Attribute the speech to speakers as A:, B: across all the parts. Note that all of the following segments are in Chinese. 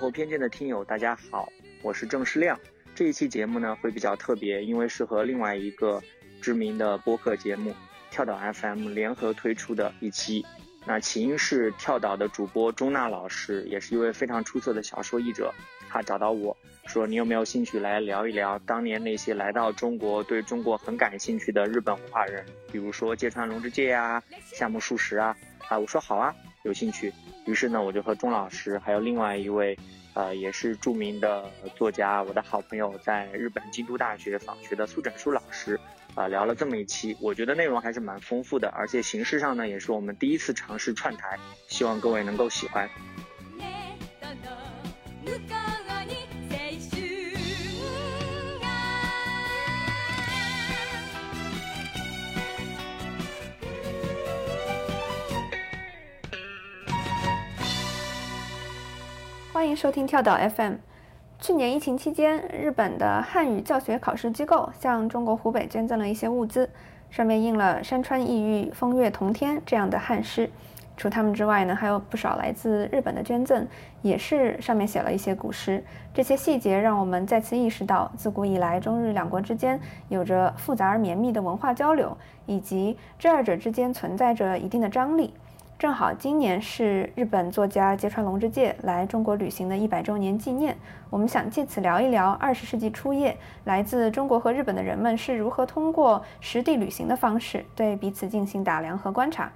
A: 后偏见的听友，大家好，我是郑世亮。这一期节目呢会比较特别，因为是和另外一个知名的播客节目跳岛 FM 联合推出的一期。那起因是跳岛的主播钟娜老师，也是一位非常出色的小说译者，他找到我说：“你有没有兴趣来聊一聊当年那些来到中国、对中国很感兴趣的日本文化人，比如说芥川龙之介啊、夏目漱石啊？”啊，我说好啊，有兴趣。于是呢，我就和钟老师还有另外一位，呃，也是著名的作家，我的好朋友，在日本京都大学访学的苏展书老师。啊，聊了这么一期，我觉得内容还是蛮丰富的，而且形式上呢，也是我们第一次尝试串台，希望各位能够喜欢。
B: 欢迎收听跳岛 FM。去年疫情期间，日本的汉语教学考试机构向中国湖北捐赠了一些物资，上面印了“山川异域，风月同天”这样的汉诗。除他们之外呢，还有不少来自日本的捐赠，也是上面写了一些古诗。这些细节让我们再次意识到，自古以来中日两国之间有着复杂而绵密的文化交流，以及这二者之间存在着一定的张力。正好今年是日本作家芥川龙之介来中国旅行的一百周年纪念，我们想借此聊一聊二十世纪初叶来自中国和日本的人们是如何通过实地旅行的方式对彼此进行打量和观察。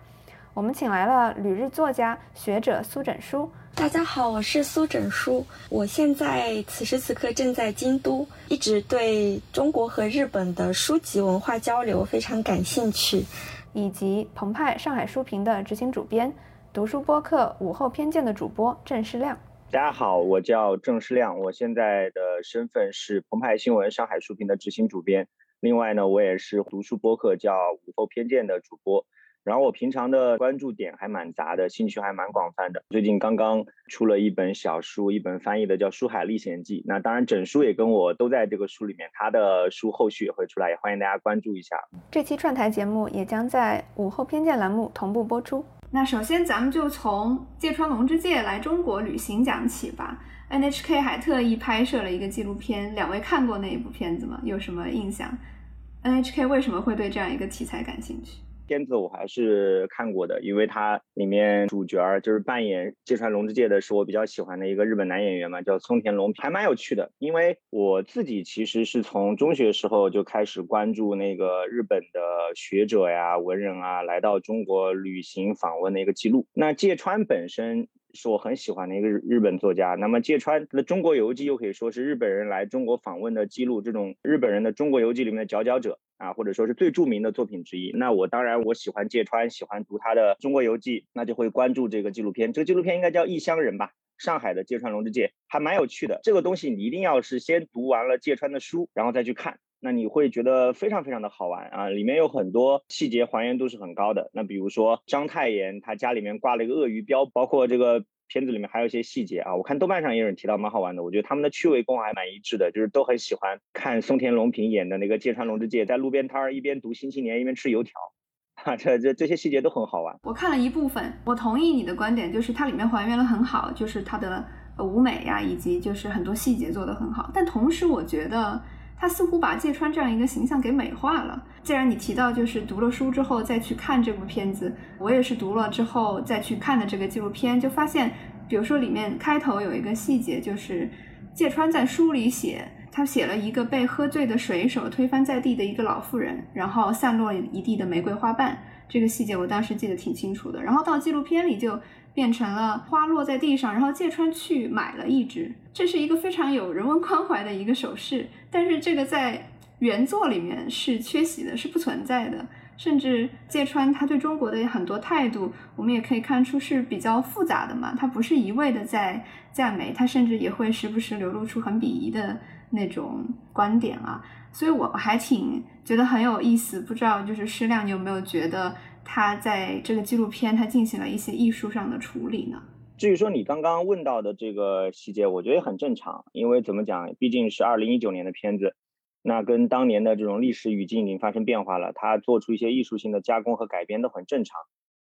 B: 我们请来了旅日作家学者苏枕书。
C: 大家好，我是苏枕书，我现在此时此刻正在京都，一直对中国和日本的书籍文化交流非常感兴趣。
B: 以及澎湃上海书评的执行主编，读书播客午后偏见的主播郑世亮。
A: 大家好，我叫郑世亮，我现在的身份是澎湃新闻上海书评的执行主编。另外呢，我也是读书播客叫午后偏见的主播。然后我平常的关注点还蛮杂的，兴趣还蛮广泛的。最近刚刚出了一本小书，一本翻译的叫《书海历险记》。那当然，整书也跟我都在这个书里面。他的书后续也会出来，也欢迎大家关注一下。
B: 这期串台节目也将在午后偏见栏目同步播出。那首先咱们就从芥川龙之介来中国旅行讲起吧。NHK 还特意拍摄了一个纪录片，两位看过那一部片子吗？有什么印象？NHK 为什么会对这样一个题材感兴趣？
A: 片子我还是看过的，因为它里面主角就是扮演芥川龙之介的，是我比较喜欢的一个日本男演员嘛，叫松田龙，还蛮有趣的。因为我自己其实是从中学时候就开始关注那个日本的学者呀、文人啊来到中国旅行访问的一个记录。那芥川本身是我很喜欢的一个日日本作家，那么芥川的《中国游记》又可以说是日本人来中国访问的记录，这种日本人的中国游记里面的佼佼者。啊，或者说是最著名的作品之一。那我当然我喜欢芥川，喜欢读他的《中国游记》，那就会关注这个纪录片。这个纪录片应该叫《异乡人》吧？上海的芥川龙之介还蛮有趣的。这个东西你一定要是先读完了芥川的书，然后再去看，那你会觉得非常非常的好玩啊！里面有很多细节还原度是很高的。那比如说章太炎他家里面挂了一个鳄鱼标，包括这个。片子里面还有一些细节啊，我看豆瓣上也有人提到蛮好玩的。我觉得他们的趣味功还蛮一致的，就是都很喜欢看松田龙平演的那个芥川龙之介在路边摊儿一边读《新青年》一边吃油条，哈，这这这些细节都很好玩。
B: 我看了一部分，我同意你的观点，就是它里面还原了很好，就是它的舞美呀，以及就是很多细节做的很好。但同时，我觉得。他似乎把芥川这样一个形象给美化了。既然你提到就是读了书之后再去看这部片子，我也是读了之后再去看的这个纪录片，就发现，比如说里面开头有一个细节，就是芥川在书里写，他写了一个被喝醉的水手推翻在地的一个老妇人，然后散落一地的玫瑰花瓣。这个细节我当时记得挺清楚的。然后到纪录片里就。变成了花落在地上，然后芥川去买了一只，这是一个非常有人文关怀的一个手势。但是这个在原作里面是缺席的，是不存在的。甚至芥川他对中国的很多态度，我们也可以看出是比较复杂的嘛。他不是一味的在赞美，他甚至也会时不时流露出很鄙夷的那种观点啊。所以我还挺觉得很有意思。不知道就是施亮，你有没有觉得？他在这个纪录片，他进行了一些艺术上的处理呢。
A: 至于说你刚刚问到的这个细节，我觉得也很正常，因为怎么讲，毕竟是二零一九年的片子，那跟当年的这种历史语境已经发生变化了，他做出一些艺术性的加工和改编都很正常。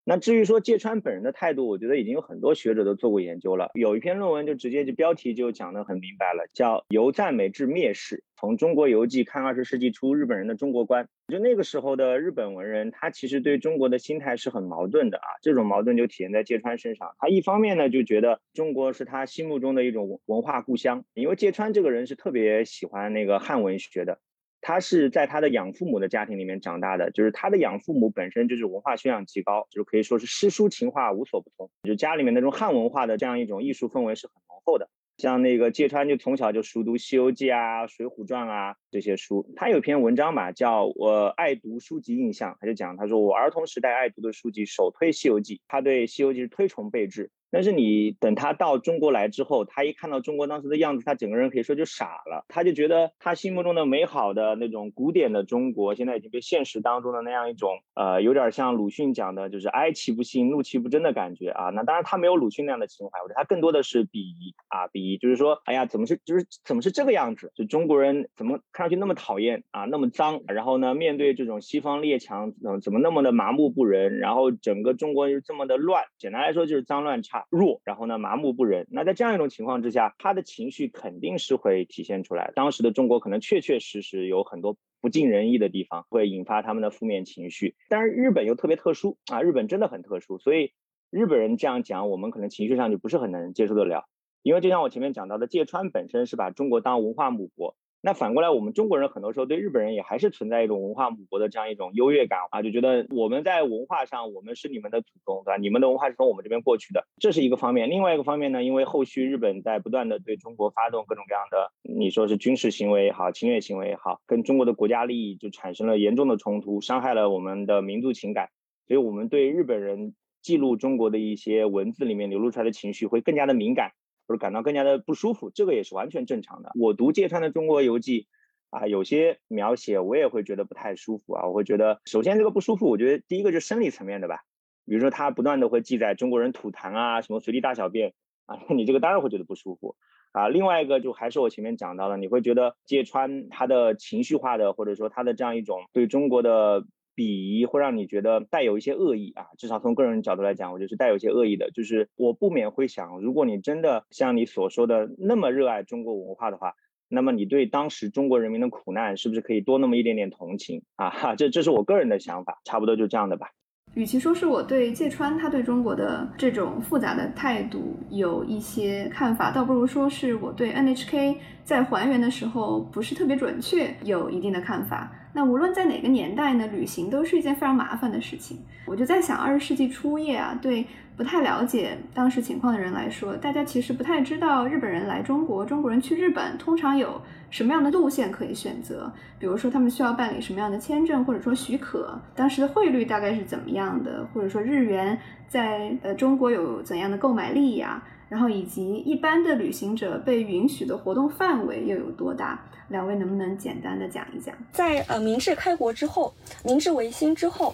A: 那至于说芥川本人的态度，我觉得已经有很多学者都做过研究了。有一篇论文就直接就标题就讲得很明白了，叫《由赞美至蔑视：从中国游记看二十世纪初日本人的中国观》。就那个时候的日本文人，他其实对中国的心态是很矛盾的啊。这种矛盾就体现在芥川身上。他一方面呢就觉得中国是他心目中的一种文化故乡，因为芥川这个人是特别喜欢那个汉文学的。他是在他的养父母的家庭里面长大的，就是他的养父母本身就是文化修养极高，就是可以说是诗书情画无所不通，就家里面那种汉文化的这样一种艺术氛围是很浓厚的。像那个芥川就从小就熟读《西游记》啊、《水浒传》啊这些书。他有篇文章嘛，叫我爱读书籍印象，他就讲他说我儿童时代爱读的书籍首推《西游记》，他对《西游记》是推崇备至。但是你等他到中国来之后，他一看到中国当时的样子，他整个人可以说就傻了。他就觉得他心目中的美好的那种古典的中国，现在已经被现实当中的那样一种呃，有点像鲁迅讲的，就是哀其不幸，怒其不争的感觉啊。那当然他没有鲁迅那样的情怀，我觉得他更多的是鄙夷啊，鄙夷，就是说，哎呀，怎么是就是怎么是这个样子？就中国人怎么看上去那么讨厌啊，那么脏？然后呢，面对这种西方列强，嗯，怎么那么的麻木不仁？然后整个中国又这么的乱，简单来说就是脏乱差。弱，然后呢，麻木不仁。那在这样一种情况之下，他的情绪肯定是会体现出来。当时的中国可能确确实实有很多不尽人意的地方，会引发他们的负面情绪。但是日本又特别特殊啊，日本真的很特殊，所以日本人这样讲，我们可能情绪上就不是很能接受得了。因为就像我前面讲到的，芥川本身是把中国当文化母国。那反过来，我们中国人很多时候对日本人也还是存在一种文化母国的这样一种优越感啊，就觉得我们在文化上我们是你们的祖宗，对吧？你们的文化是从我们这边过去的，这是一个方面。另外一个方面呢，因为后续日本在不断的对中国发动各种各样的，你说是军事行为也好，侵略行为也好，跟中国的国家利益就产生了严重的冲突，伤害了我们的民族情感，所以我们对日本人记录中国的一些文字里面流露出来的情绪会更加的敏感。或者感到更加的不舒服，这个也是完全正常的。我读芥川的《中国游记》，啊，有些描写我也会觉得不太舒服啊。我会觉得，首先这个不舒服，我觉得第一个就是生理层面的吧。比如说他不断的会记载中国人吐痰啊，什么随地大小便啊，你这个当然会觉得不舒服啊。另外一个就还是我前面讲到的，你会觉得芥川他的情绪化的，或者说他的这样一种对中国的。鄙夷会让你觉得带有一些恶意啊，至少从个人角度来讲，我觉得是带有一些恶意的。就是我不免会想，如果你真的像你所说的那么热爱中国文化的话，那么你对当时中国人民的苦难是不是可以多那么一点点同情啊？哈，这这是我个人的想法，差不多就这样的吧。
B: 与其说是我对芥川他对中国的这种复杂的态度有一些看法，倒不如说是我对 NHK 在还原的时候不是特别准确有一定的看法。那无论在哪个年代呢，旅行都是一件非常麻烦的事情。我就在想，二十世纪初叶啊，对不太了解当时情况的人来说，大家其实不太知道日本人来中国，中国人去日本通常有什么样的路线可以选择。比如说，他们需要办理什么样的签证，或者说许可，当时的汇率大概是怎么样的，或者说日元在呃中国有怎样的购买力呀？然后以及一般的旅行者被允许的活动范围又有多大？两位能不能简单的讲一讲，
C: 在呃明治开国之后，明治维新之后，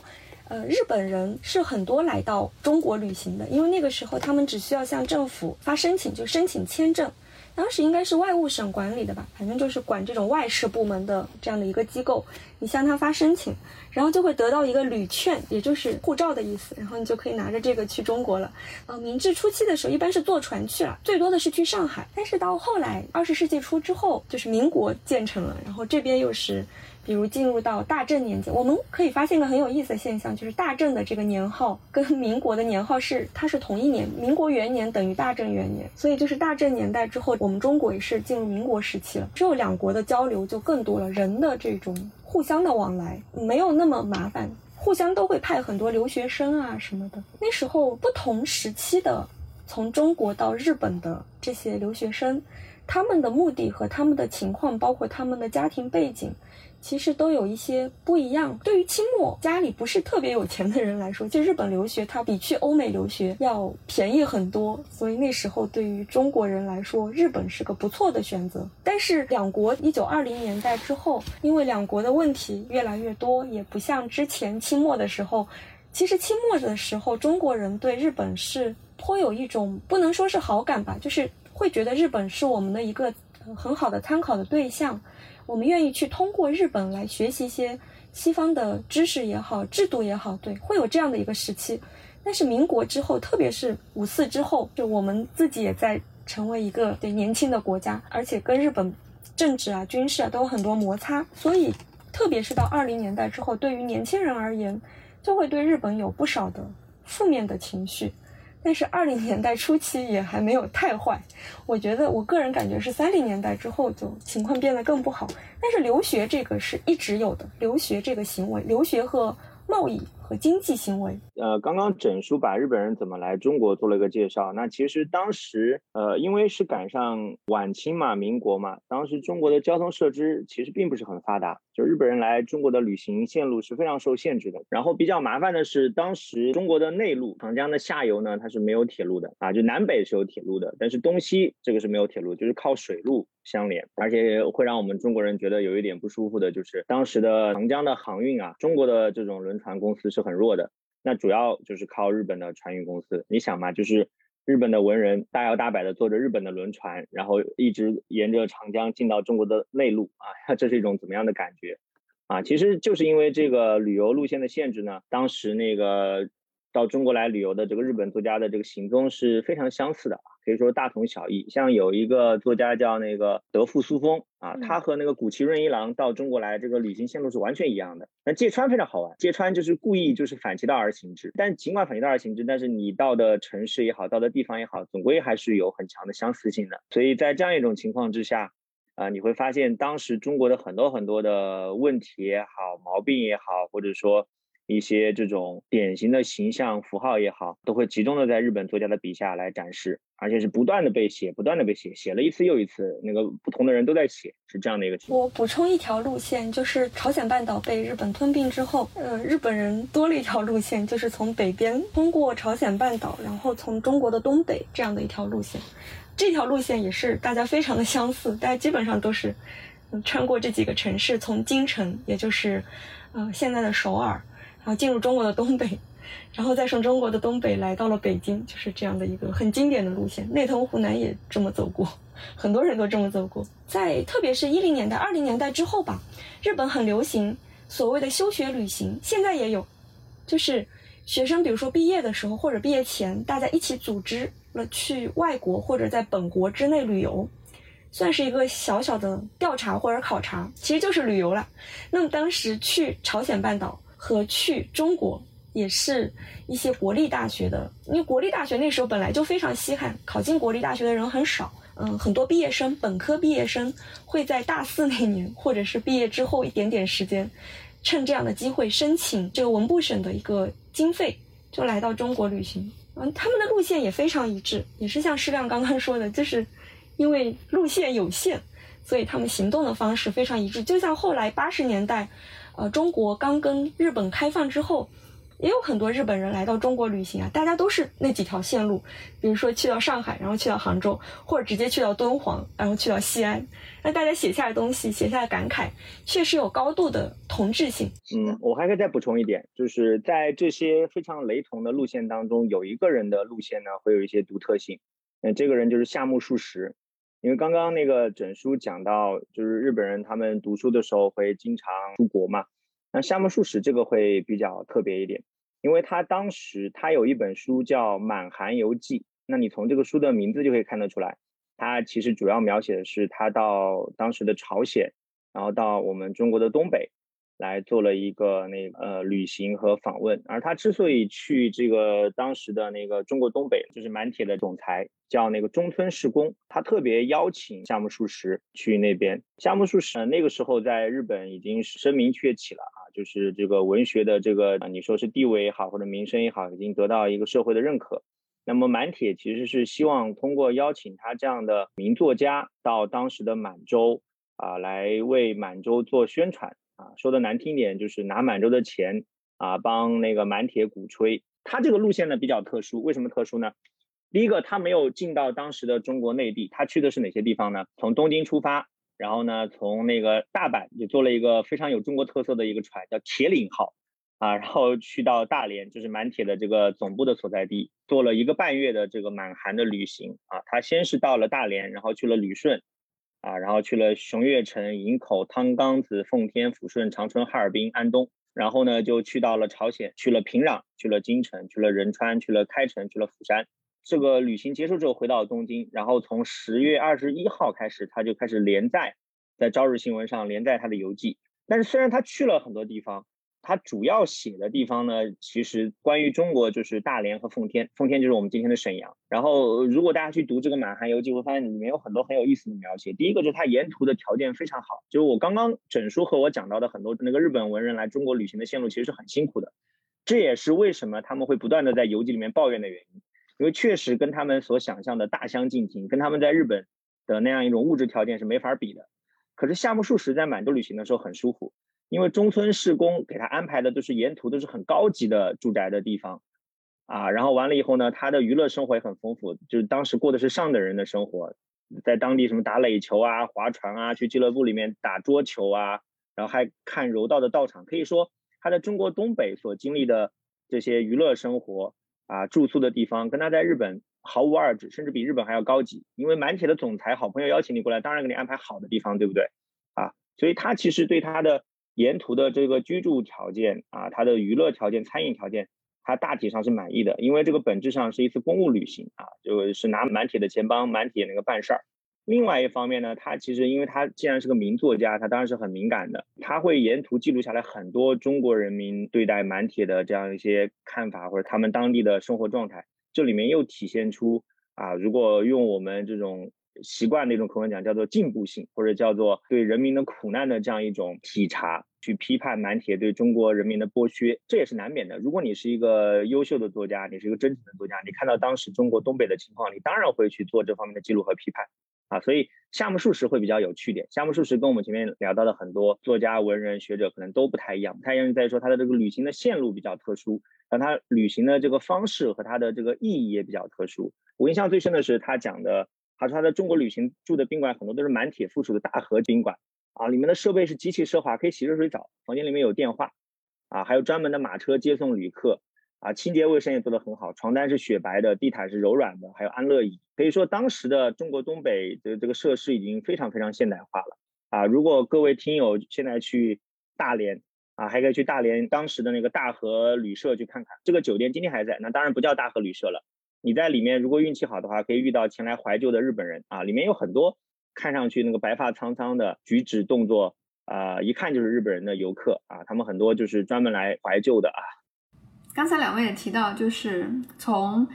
C: 呃日本人是很多来到中国旅行的，因为那个时候他们只需要向政府发申请就申请签证。当时应该是外务省管理的吧，反正就是管这种外事部门的这样的一个机构。你向他发申请，然后就会得到一个旅券，也就是护照的意思，然后你就可以拿着这个去中国了。呃，明治初期的时候，一般是坐船去了，最多的是去上海。但是到后来，二十世纪初之后，就是民国建成了，然后这边又是。比如进入到大正年间，我们可以发现一个很有意思的现象，就是大正的这个年号跟民国的年号是它是同一年，民国元年等于大正元年，所以就是大正年代之后，我们中国也是进入民国时期了，之后两国的交流就更多了，人的这种互相的往来没有那么麻烦，互相都会派很多留学生啊什么的。那时候不同时期的从中国到日本的这些留学生，他们的目的和他们的情况，包括他们的家庭背景。其实都有一些不一样。对于清末家里不是特别有钱的人来说，去日本留学它比去欧美留学要便宜很多。所以那时候对于中国人来说，日本是个不错的选择。但是两国一九二零年代之后，因为两国的问题越来越多，也不像之前清末的时候。其实清末的时候，中国人对日本是颇有一种不能说是好感吧，就是会觉得日本是我们的一个很好的参考的对象。我们愿意去通过日本来学习一些西方的知识也好，制度也好，对，会有这样的一个时期。但是民国之后，特别是五四之后，就我们自己也在成为一个对年轻的国家，而且跟日本政治啊、军事啊都有很多摩擦，所以特别是到二零年代之后，对于年轻人而言，就会对日本有不少的负面的情绪。但是二零年代初期也还没有太坏，我觉得我个人感觉是三零年代之后就情况变得更不好。但是留学这个是一直有的，留学这个行为，留学和贸易。经济行为，
A: 呃，刚刚整书把日本人怎么来中国做了一个介绍。那其实当时，呃，因为是赶上晚清嘛，民国嘛，当时中国的交通设施其实并不是很发达，就日本人来中国的旅行线路是非常受限制的。然后比较麻烦的是，当时中国的内陆，长江的下游呢，它是没有铁路的啊，就南北是有铁路的，但是东西这个是没有铁路，就是靠水路相连，而且会让我们中国人觉得有一点不舒服的，就是当时的长江的航运啊，中国的这种轮船公司是。很弱的，那主要就是靠日本的船运公司。你想嘛，就是日本的文人大摇大摆的坐着日本的轮船，然后一直沿着长江进到中国的内陆啊，这是一种怎么样的感觉啊？其实就是因为这个旅游路线的限制呢，当时那个。到中国来旅游的这个日本作家的这个行踪是非常相似的啊，可以说大同小异。像有一个作家叫那个德富苏峰啊，他和那个古崎润一郎到中国来这个旅行线路是完全一样的。那芥川非常好玩，芥川就是故意就是反其道而行之。但尽管反其道而行之，但是你到的城市也好，到的地方也好，总归还是有很强的相似性的。所以在这样一种情况之下，啊，你会发现当时中国的很多很多的问题也好，毛病也好，或者说。一些这种典型的形象符号也好，都会集中的在日本作家的笔下来展示，而且是不断的被写，不断的被写，写了一次又一次，那个不同的人都在写，是这样的一个情况。
C: 我补充一条路线，就是朝鲜半岛被日本吞并之后，呃，日本人多了一条路线，就是从北边通过朝鲜半岛，然后从中国的东北这样的一条路线。这条路线也是大家非常的相似，大家基本上都是穿过这几个城市，从京城，也就是呃现在的首尔。然后进入中国的东北，然后再从中国的东北来到了北京，就是这样的一个很经典的路线。内藤湖南也这么走过，很多人都这么走过。在特别是一零年代、二零年代之后吧，日本很流行所谓的休学旅行，现在也有，就是学生比如说毕业的时候或者毕业前，大家一起组织了去外国或者在本国之内旅游，算是一个小小的调查或者考察，其实就是旅游了。那么当时去朝鲜半岛。和去中国也是一些国立大学的，因为国立大学那时候本来就非常稀罕，考进国立大学的人很少。嗯，很多毕业生，本科毕业生会在大四那年，或者是毕业之后一点点时间，趁这样的机会申请这个文部省的一个经费，就来到中国旅行。嗯，他们的路线也非常一致，也是像施亮刚刚说的，就是因为路线有限，所以他们行动的方式非常一致。就像后来八十年代。呃，中国刚跟日本开放之后，也有很多日本人来到中国旅行啊。大家都是那几条线路，比如说去到上海，然后去到杭州，或者直接去到敦煌，然后去到西安。那大家写下的东西，写下的感慨，确实有高度的同质性。
A: 嗯，我还可以再补充一点，就是在这些非常雷同的路线当中，有一个人的路线呢，会有一些独特性。那这个人就是夏目漱石。因为刚刚那个整书讲到，就是日本人他们读书的时候会经常出国嘛。那夏目漱石这个会比较特别一点，因为他当时他有一本书叫《满韩游记》，那你从这个书的名字就可以看得出来，他其实主要描写的是他到当时的朝鲜，然后到我们中国的东北。来做了一个那呃旅行和访问，而他之所以去这个当时的那个中国东北，就是满铁的总裁叫那个中村世公，他特别邀请夏目漱石去那边。夏目漱石那个时候在日本已经声名鹊起了啊，就是这个文学的这个你说是地位也好或者名声也好，已经得到一个社会的认可。那么满铁其实是希望通过邀请他这样的名作家到当时的满洲啊，来为满洲做宣传。啊，说的难听点，就是拿满洲的钱啊，帮那个满铁鼓吹。他这个路线呢比较特殊，为什么特殊呢？第一个，他没有进到当时的中国内地，他去的是哪些地方呢？从东京出发，然后呢，从那个大阪就坐了一个非常有中国特色的一个船，叫铁岭号，啊，然后去到大连，就是满铁的这个总部的所在地，做了一个半月的这个满韩的旅行啊。他先是到了大连，然后去了旅顺。啊，然后去了熊岳城、营口、汤岗子、奉天、抚顺、长春、哈尔滨、安东，然后呢就去到了朝鲜，去了平壤，去了京城，去了仁川，去了开城，去了釜山。这个旅行结束之后回到东京，然后从十月二十一号开始，他就开始连载，在朝日新闻上连载他的游记。但是虽然他去了很多地方，他主要写的地方呢，其实关于中国就是大连和奉天，奉天就是我们今天的沈阳。然后如果大家去读这个满汉游记，会发现里面有很多很有意思的描写。第一个就是他沿途的条件非常好，就是我刚刚整书和我讲到的很多那个日本文人来中国旅行的线路，其实是很辛苦的。这也是为什么他们会不断的在游记里面抱怨的原因。因为确实跟他们所想象的大相径庭，跟他们在日本的那样一种物质条件是没法比的。可是夏目漱石在满洲旅行的时候很舒服，因为中村世工给他安排的都是沿途都是很高级的住宅的地方，啊，然后完了以后呢，他的娱乐生活也很丰富，就是当时过的是上等人的生活，在当地什么打垒球啊、划船啊，去俱乐部里面打桌球啊，然后还看柔道的道场。可以说他在中国东北所经历的这些娱乐生活。啊，住宿的地方跟他在日本毫无二致，甚至比日本还要高级。因为满铁的总裁好朋友邀请你过来，当然给你安排好的地方，对不对？啊，所以他其实对他的沿途的这个居住条件啊，他的娱乐条件、餐饮条件，他大体上是满意的。因为这个本质上是一次公务旅行啊，就是拿满铁的钱帮满铁那个办事儿。另外一方面呢，他其实因为他既然是个名作家，他当然是很敏感的，他会沿途记录下来很多中国人民对待满铁的这样一些看法，或者他们当地的生活状态。这里面又体现出啊，如果用我们这种习惯的一种口吻讲，叫做进步性，或者叫做对人民的苦难的这样一种体察，去批判满铁对中国人民的剥削，这也是难免的。如果你是一个优秀的作家，你是一个真诚的作家，你看到当时中国东北的情况，你当然会去做这方面的记录和批判。啊，所以夏目漱石会比较有趣点。夏目漱石跟我们前面聊到的很多作家、文人、学者可能都不太一样，不太一样在于说他的这个旅行的线路比较特殊，但他旅行的这个方式和他的这个意义也比较特殊。我印象最深的是他讲的，他说他在中国旅行住的宾馆很多都是满铁附属的大和宾馆，啊，里面的设备是极其奢华，可以洗热水澡，房间里面有电话，啊，还有专门的马车接送旅客。啊，清洁卫生也做得很好，床单是雪白的，地毯是柔软的，还有安乐椅。可以说，当时的中国东北的这个设施已经非常非常现代化了。啊，如果各位听友现在去大连，啊，还可以去大连当时的那个大和旅社去看看，这个酒店今天还在。那当然不叫大和旅社了。你在里面如果运气好的话，可以遇到前来怀旧的日本人。啊，里面有很多看上去那个白发苍苍的举止动作，啊，一看就是日本人的游客。啊，他们很多就是专门来怀旧的啊。
B: 刚才两位也提到，就是从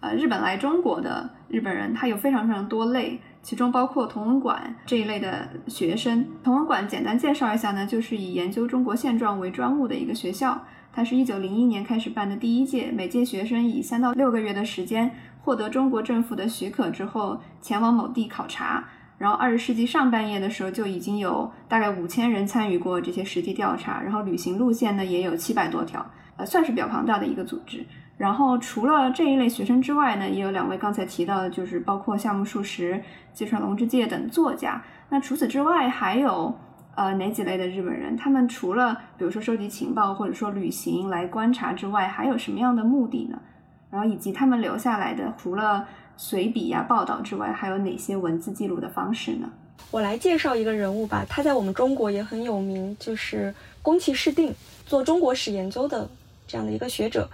B: 呃日本来中国的日本人，他有非常非常多类，其中包括同文馆这一类的学生。同文馆简单介绍一下呢，就是以研究中国现状为专务的一个学校。它是一九零一年开始办的第一届，每届学生以三到六个月的时间获得中国政府的许可之后，前往某地考察。然后二十世纪上半叶的时候，就已经有大概五千人参与过这些实地调查，然后旅行路线呢也有七百多条。呃，算是比较庞大的一个组织。然后除了这一类学生之外呢，也有两位刚才提到的，就是包括夏目漱石、芥川龙之介等作家。那除此之外，还有呃哪几类的日本人？他们除了比如说收集情报或者说旅行来观察之外，还有什么样的目的呢？然后以及他们留下来的，除了随笔呀、报道之外，还有哪些文字记录的方式呢？
C: 我来介绍一个人物吧，他在我们中国也很有名，就是宫崎市定，做中国史研究的。这样的一个学者，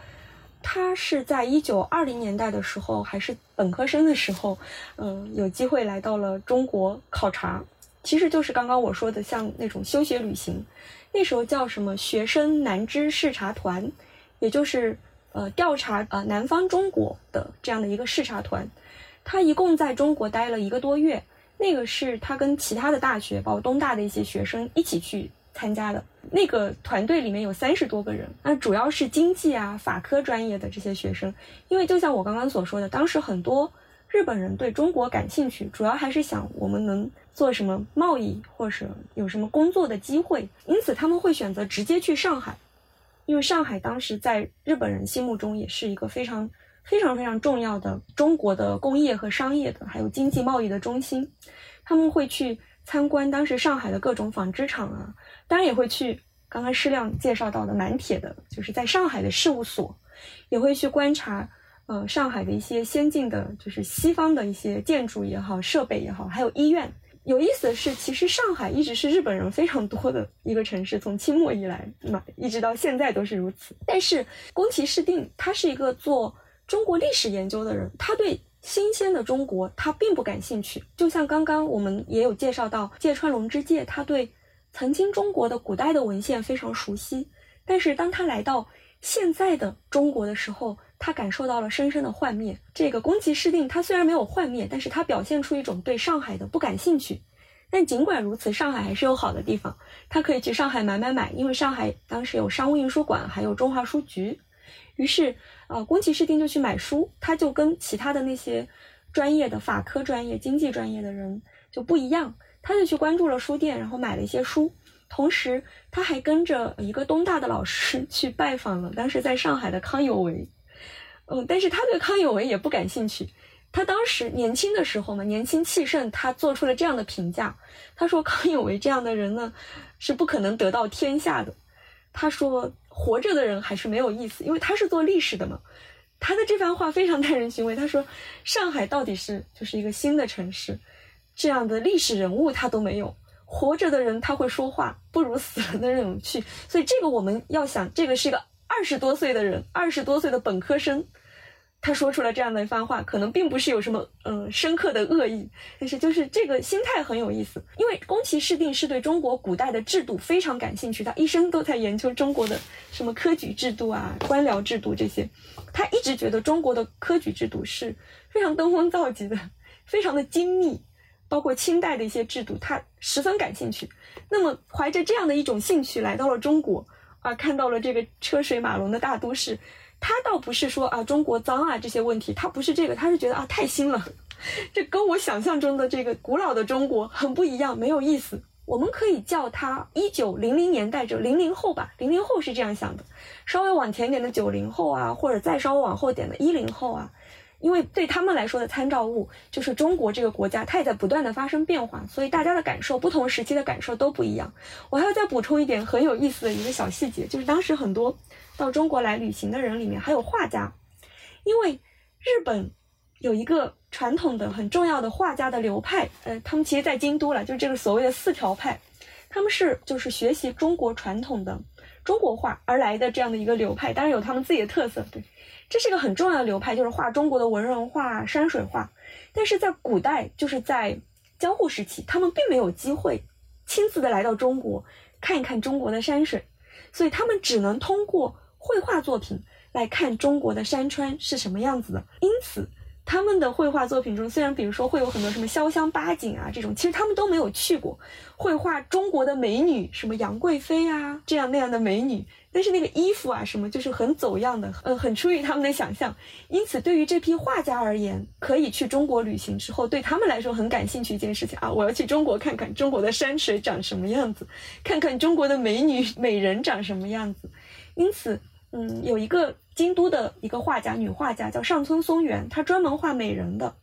C: 他是在一九二零年代的时候，还是本科生的时候，嗯，有机会来到了中国考察，其实就是刚刚我说的像那种休学旅行，那时候叫什么学生南支视察团，也就是呃调查呃南方中国的这样的一个视察团，他一共在中国待了一个多月，那个是他跟其他的大学，包括东大的一些学生一起去。参加的那个团队里面有三十多个人，那主要是经济啊、法科专业的这些学生。因为就像我刚刚所说的，当时很多日本人对中国感兴趣，主要还是想我们能做什么贸易，或是有什么工作的机会，因此他们会选择直接去上海，因为上海当时在日本人心目中也是一个非常非常非常重要的中国的工业和商业的，还有经济贸易的中心，他们会去。参观当时上海的各种纺织厂啊，当然也会去刚刚施亮介绍到的南铁的，就是在上海的事务所，也会去观察，呃，上海的一些先进的，就是西方的一些建筑也好，设备也好，还有医院。有意思的是，其实上海一直是日本人非常多的一个城市，从清末以来嘛，一直到现在都是如此。但是宫崎市定他是一个做中国历史研究的人，他对新鲜的中国他并不感兴趣。就像刚刚我们也有介绍到芥川龙之介，他对曾经中国的古代的文献非常熟悉，但是当他来到现在的中国的时候，他感受到了深深的幻灭。这个宫崎市定，他虽然没有幻灭，但是他表现出一种对上海的不感兴趣。但尽管如此，上海还是有好的地方，他可以去上海买买买，因为上海当时有商务印书馆，还有中华书局。于是，呃，宫崎市定就去买书，他就跟其他的那些专业的法科专业、经济专业的人就不一样，他就去关注了书店，然后买了一些书。同时，他还跟着一个东大的老师去拜访了当时在上海的康有为。嗯，但是他对康有为也不感兴趣。他当时年轻的时候嘛，年轻气盛，他做出了这样的评价。他说康有为这样的人呢，是不可能得到天下的。他说活着的人还是没有意思，因为他是做历史的嘛。他的这番话非常耐人寻味。他说上海到底是就是一个新的城市，这样的历史人物他都没有。活着的人他会说话，不如死了的人有趣。所以这个我们要想，这个是一个二十多岁的人，二十多岁的本科生。他说出了这样的一番话，可能并不是有什么嗯深刻的恶意，但是就是这个心态很有意思。因为宫崎市定是对中国古代的制度非常感兴趣，他一生都在研究中国的什么科举制度啊、官僚制度这些。他一直觉得中国的科举制度是非常登峰造极的，非常的精密，包括清代的一些制度，他十分感兴趣。那么怀着这样的一种兴趣来到了中国，啊，看到了这个车水马龙的大都市。他倒不是说啊中国脏啊这些问题，他不是这个，他是觉得啊太新了，这跟我想象中的这个古老的中国很不一样，没有意思。我们可以叫他一九零零年代就零零后吧，零零后是这样想的，稍微往前点的九零后啊，或者再稍微往后点的一零后啊，因为对他们来说的参照物就是中国这个国家，它也在不断的发生变化，所以大家的感受，不同时期的感受都不一样。我还要再补充一点很有意思的一个小细节，就是当时很多。到中国来旅行的人里面还有画家，因为日本有一个传统的很重要的画家的流派，呃，他们其实在京都了，就是这个所谓的四条派，他们是就是学习中国传统的中国画而来的这样的一个流派，当然有他们自己的特色，对，这是一个很重要的流派，就是画中国的文人画、山水画，但是在古代，就是在江户时期，他们并没有机会亲自的来到中国看一看中国的山水，所以他们只能通过。绘画作品来看中国的山川是什么样子的，因此他们的绘画作品中，虽然比如说会有很多什么潇湘八景啊这种，其实他们都没有去过。绘画中国的美女，什么杨贵妃啊这样那样的美女，但是那个衣服啊什么就是很走样的，呃，很出于他们的想象。因此，对于这批画家而言，可以去中国旅行之后，对他们来说很感兴趣一件事情啊，我要去中国看看中国的山水长什么样子，看看中国的美女美人长什么样子。因此，嗯，有一个京都的一个画家，女画家叫上村松原，她专门画美人的，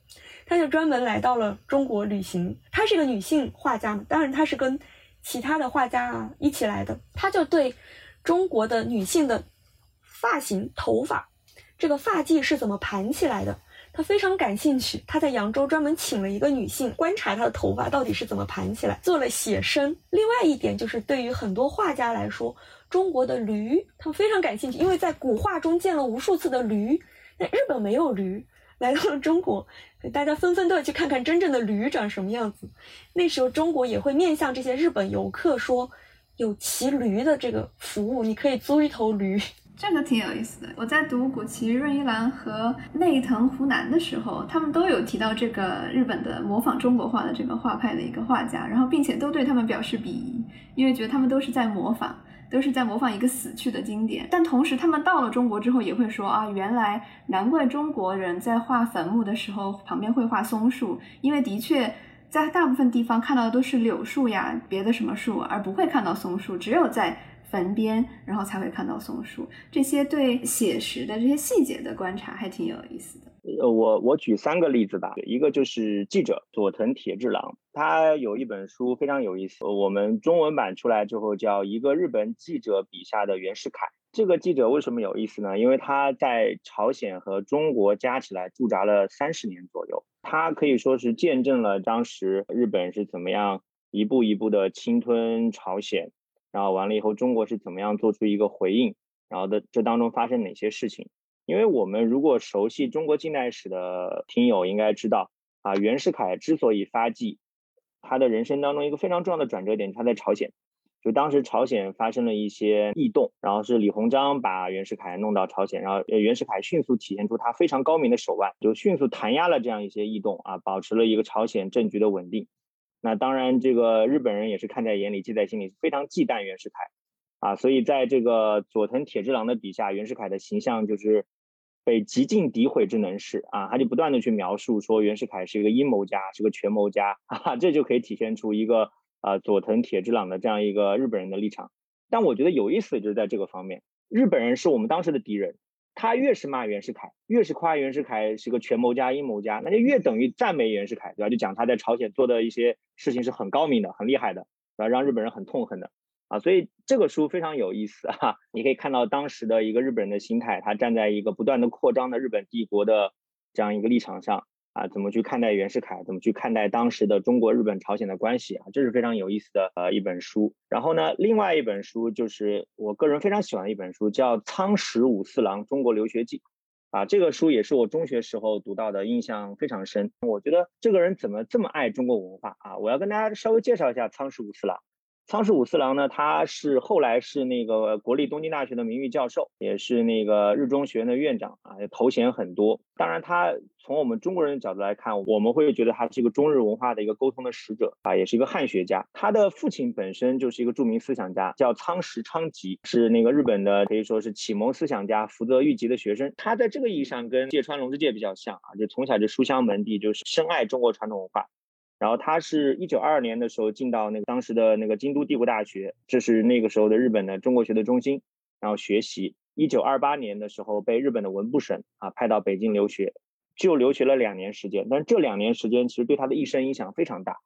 C: 她就专门来到了中国旅行。她是个女性画家嘛，当然她是跟其他的画家啊一起来的。她就对中国的女性的发型、头发，这个发髻是怎么盘起来的。他非常感兴趣，他在扬州专门请了一个女性观察她的头发到底是怎么盘起来，做了写生。另外一点就是，对于很多画家来说，中国的驴他们非常感兴趣，因为在古画中见了无数次的驴，那日本没有驴，来到了中国，大家纷纷都要去看看真正的驴长什么样子。那时候中国也会面向这些日本游客说，有骑驴的这个服务，你可以租一头驴。
B: 这个挺有意思的。我在读古崎润一郎和内藤湖南的时候，他们都有提到这个日本的模仿中国画的这个画派的一个画家，然后并且都对他们表示鄙夷，因为觉得他们都是在模仿，都是在模仿一个死去的经典。但同时，他们到了中国之后也会说啊，原来难怪中国人在画坟墓的时候旁边会画松树，因为的确在大部分地方看到的都是柳树呀，别的什么树，而不会看到松树，只有在。坟边，然后才会看到松树。这些对写实的这些细节的观察还挺有意思的。
A: 呃，我我举三个例子吧。一个就是记者佐藤铁治郎，他有一本书非常有意思，我们中文版出来之后叫《一个日本记者笔下的袁世凯》。这个记者为什么有意思呢？因为他在朝鲜和中国加起来驻扎了三十年左右。他可以说是见证了当时日本是怎么样一步一步的侵吞朝鲜，然后完了以后中国是怎么样做出一个回应，然后的这当中发生哪些事情？因为我们如果熟悉中国近代史的听友应该知道啊，袁世凯之所以发迹，他的人生当中一个非常重要的转折点，他在朝鲜。就当时朝鲜发生了一些异动，然后是李鸿章把袁世凯弄到朝鲜，然后袁世凯迅速体现出他非常高明的手腕，就迅速弹压了这样一些异动啊，保持了一个朝鲜政局的稳定。那当然，这个日本人也是看在眼里，记在心里，非常忌惮袁世凯啊，所以在这个佐藤铁之郎的笔下，袁世凯的形象就是被极尽诋毁之能事啊，他就不断的去描述说袁世凯是一个阴谋家，是个权谋家哈啊，这就可以体现出一个。啊，佐藤铁之朗的这样一个日本人的立场，但我觉得有意思的就是在这个方面，日本人是我们当时的敌人，他越是骂袁世凯，越是夸袁世凯是个权谋家、阴谋家，那就越等于赞美袁世凯，对吧？就讲他在朝鲜做的一些事情是很高明的、很厉害的，对吧？让日本人很痛恨的啊，所以这个书非常有意思啊，你可以看到当时的一个日本人的心态，他站在一个不断的扩张的日本帝国的这样一个立场上。啊，怎么去看待袁世凯？怎么去看待当时的中国、日本、朝鲜的关系啊？这是非常有意思的呃一本书。然后呢，另外一本书就是我个人非常喜欢的一本书，叫《仓石武四郎中国留学记》。啊，这个书也是我中学时候读到的，印象非常深。我觉得这个人怎么这么爱中国文化啊？我要跟大家稍微介绍一下仓石武四郎。仓石武四郎呢，他是后来是那个国立东京大学的名誉教授，也是那个日中学院的院长啊，头衔很多。当然，他从我们中国人的角度来看，我们会觉得他是一个中日文化的一个沟通的使者啊，也是一个汉学家。他的父亲本身就是一个著名思想家，叫仓石昌吉，是那个日本的可以说是启蒙思想家福泽谕吉的学生。他在这个意义上跟芥川龙之介比较像啊，就从小就书香门第，就是深爱中国传统文化。然后他是一九二二年的时候进到那个当时的那个京都帝国大学，这是那个时候的日本的中国学的中心，然后学习。一九二八年的时候被日本的文部省啊派到北京留学，就留学了两年时间。但这两年时间其实对他的一生影响非常大，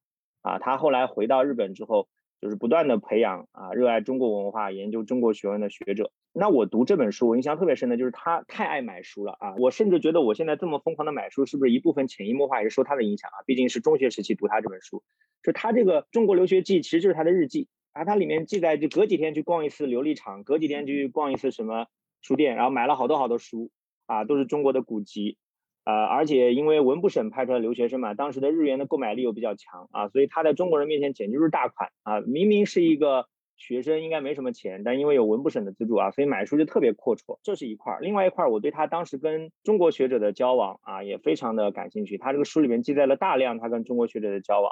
A: 啊，他后来回到日本之后。就是不断的培养啊，热爱中国文化、研究中国学问的学者。那我读这本书，我印象特别深的就是他太爱买书了啊！我甚至觉得我现在这么疯狂的买书，是不是一部分潜移默化也是受他的影响啊？毕竟是中学时期读他这本书，就他这个《中国留学记》其实就是他的日记啊，他里面记载就隔几天去逛一次琉璃厂，隔几天去逛一次什么书店，然后买了好多好多书啊，都是中国的古籍。呃，而且因为文部省派出来留学生嘛，当时的日元的购买力又比较强啊，所以他在中国人面前简直就是大款啊！明明是一个学生，应该没什么钱，但因为有文部省的资助啊，所以买书就特别阔绰。这是一块儿，另外一块儿，我对他当时跟中国学者的交往啊，也非常的感兴趣。他这个书里面记载了大量他跟中国学者的交往，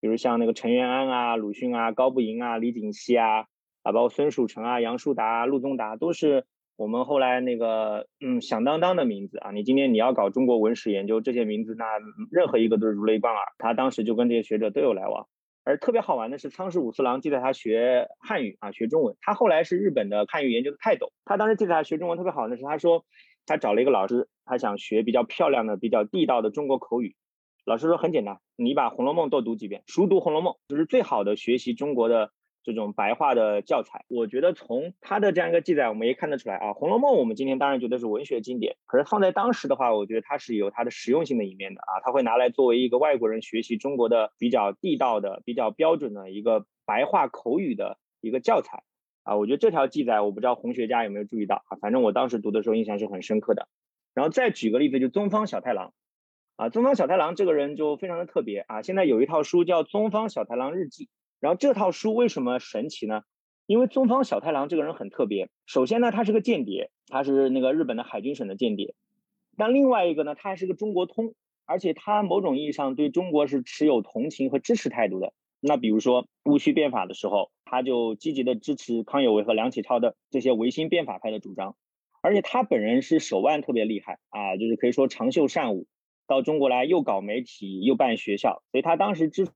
A: 比如像那个陈元安啊、鲁迅啊、高步营啊、李锦熙啊，啊，包括孙曙成啊、杨树达、陆宗达都是。我们后来那个，嗯，响当当的名字啊，你今天你要搞中国文史研究，这些名字那任何一个都是如雷贯耳。他当时就跟这些学者都有来往，而特别好玩的是，仓石武次郎记得他学汉语啊，学中文。他后来是日本的汉语研究的泰斗。他当时记得他学中文特别好的是，他说他找了一个老师，他想学比较漂亮的、比较地道的中国口语。老师说很简单，你把《红楼梦》多读几遍，熟读《红楼梦》就是最好的学习中国的。这种白话的教材，我觉得从他的这样一个记载，我们也看得出来啊，《红楼梦》我们今天当然觉得是文学经典，可是放在当时的话，我觉得它是有它的实用性的一面的啊，它会拿来作为一个外国人学习中国的比较地道的、比较标准的一个白话口语的一个教材啊。我觉得这条记载，我不知道红学家有没有注意到啊，反正我当时读的时候印象是很深刻的。然后再举个例子，就宗方小太郎啊，宗方小太郎这个人就非常的特别啊，现在有一套书叫《宗方小太郎日记》。然后这套书为什么神奇呢？因为宗方小太郎这个人很特别。首先呢，他是个间谍，他是那个日本的海军省的间谍。但另外一个呢，他还是个中国通，而且他某种意义上对中国是持有同情和支持态度的。那比如说戊戌变法的时候，他就积极的支持康有为和梁启超的这些维新变法派的主张。而且他本人是手腕特别厉害啊，就是可以说长袖善舞，到中国来又搞媒体又办学校，所以他当时支。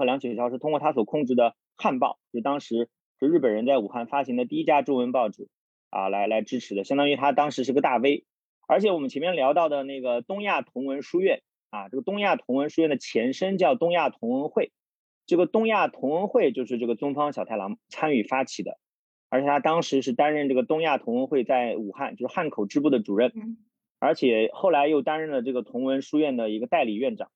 A: 和梁启超是通过他所控制的《汉报》，就当时是日本人在武汉发行的第一家中文报纸啊，来来支持的，相当于他当时是个大 V。而且我们前面聊到的那个东亚同文书院啊，这个东亚同文书院的前身叫东亚同文会，这个东亚同文会就是这个宗方小太郎参与发起的，而且他当时是担任这个东亚同文会在武汉就是汉口支部的主任，而且后来又担任了这个同文书院的一个代理院长。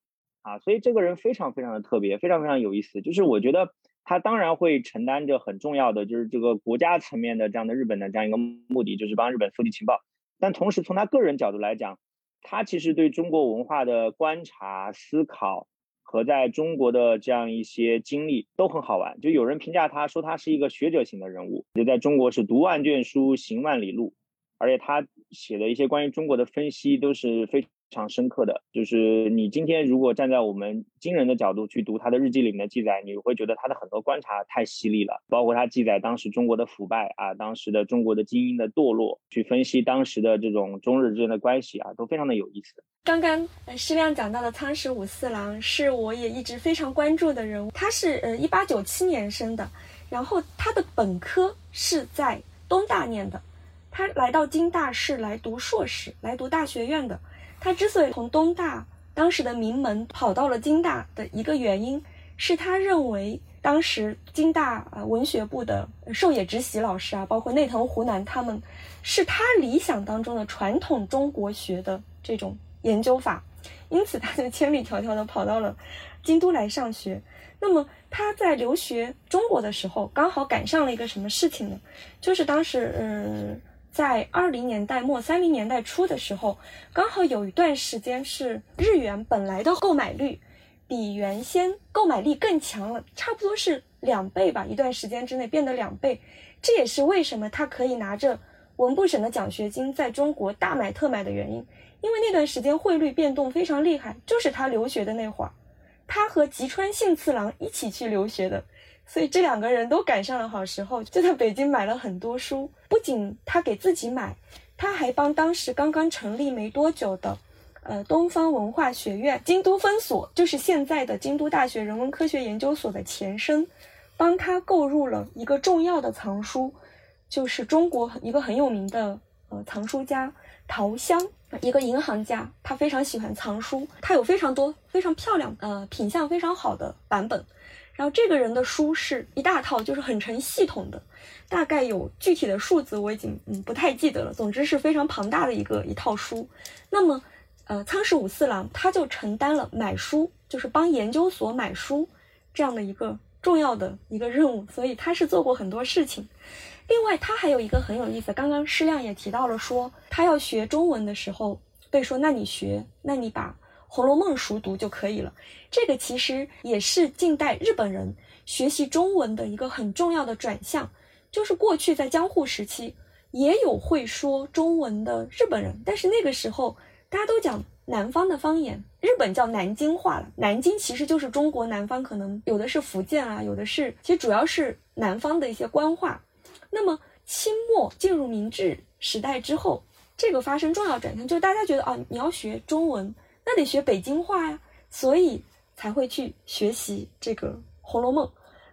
A: 啊，所以这个人非常非常的特别，非常非常有意思。就是我觉得他当然会承担着很重要的，就是这个国家层面的这样的日本的这样一个目的，就是帮日本搜集情报。但同时从他个人角度来讲，他其实对中国文化的观察、思考和在中国的这样一些经历都很好玩。就有人评价他说他是一个学者型的人物，就在中国是读万卷书，行万里路，而且他写的一些关于中国的分析都是非。非常深刻的就是你今天如果站在我们今人的角度去读他的日记里面的记载，你会觉得他的很多观察太犀利了，包括他记载当时中国的腐败啊，当时的中国的精英的堕落，去分析当时的这种中日之间的关系啊，都非常的有意思。
C: 刚刚施亮讲到的仓石武四郎是我也一直非常关注的人物，他是呃一八九七年生的，然后他的本科是在东大念的，他来到京大是来读硕士，来读大学院的。他之所以从东大当时的名门跑到了京大的一个原因，是他认为当时京大啊文学部的寿野直喜老师啊，包括内藤湖南他们，是他理想当中的传统中国学的这种研究法，因此他就千里迢迢的跑到了京都来上学。那么他在留学中国的时候，刚好赶上了一个什么事情呢？就是当时嗯。在二零年代末三零年代初的时候，刚好有一段时间是日元本来的购买率比原先购买力更强了，差不多是两倍吧。一段时间之内变得两倍，这也是为什么他可以拿着文部省的奖学金在中国大买特买的原因。因为那段时间汇率变动非常厉害，就是他留学的那会儿，他和吉川幸次郎一起去留学的。所以这两个人都赶上了好时候，就在北京买了很多书。不仅他给自己买，他还帮当时刚刚成立没多久的，呃，东方文化学院京都分所，就是现在的京都大学人文科学研究所的前身，帮他购入了一个重要的藏书，就是中国一个很有名的呃藏书家陶香，一个银行家，他非常喜欢藏书，他有非常多非常漂亮呃品相非常好的版本。然后这个人的书是一大套，就是很成系统的，大概有具体的数字我已经嗯不太记得了。总之是非常庞大的一个一套书。那么，呃，仓石武四郎他就承担了买书，就是帮研究所买书这样的一个重要的一个任务，所以他是做过很多事情。另外，他还有一个很有意思，刚刚施亮也提到了，说他要学中文的时候被说，那你学，那你把。《红楼梦》熟读就可以了，这个其实也是近代日本人学习中文的一个很重要的转向。就是过去在江户时期也有会说中文的日本人，但是那个时候大家都讲南方的方言，日本叫南京话了。南京其实就是中国南方，可能有的是福建啊，有的是，其实主要是南方的一些官话。那么清末进入明治时代之后，这个发生重要转向，就是大家觉得啊，你要学中文。那得学北京话呀，所以才会去学习这个《红楼梦》。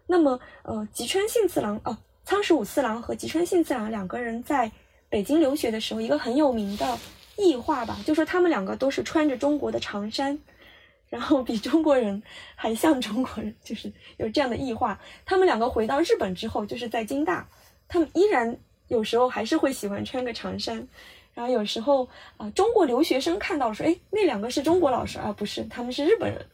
C: 那么，呃，吉川幸次郎哦，仓石武次郎和吉川幸次郎两个人在北京留学的时候，一个很有名的异化吧，就说他们两个都是穿着中国的长衫，然后比中国人还像中国人，就是有这样的异化。他们两个回到日本之后，就是在京大，他们依然有时候还是会喜欢穿个长衫。然后有时候啊，中国留学生看到说，哎，那两个是中国老师啊，不是，他们是日本人，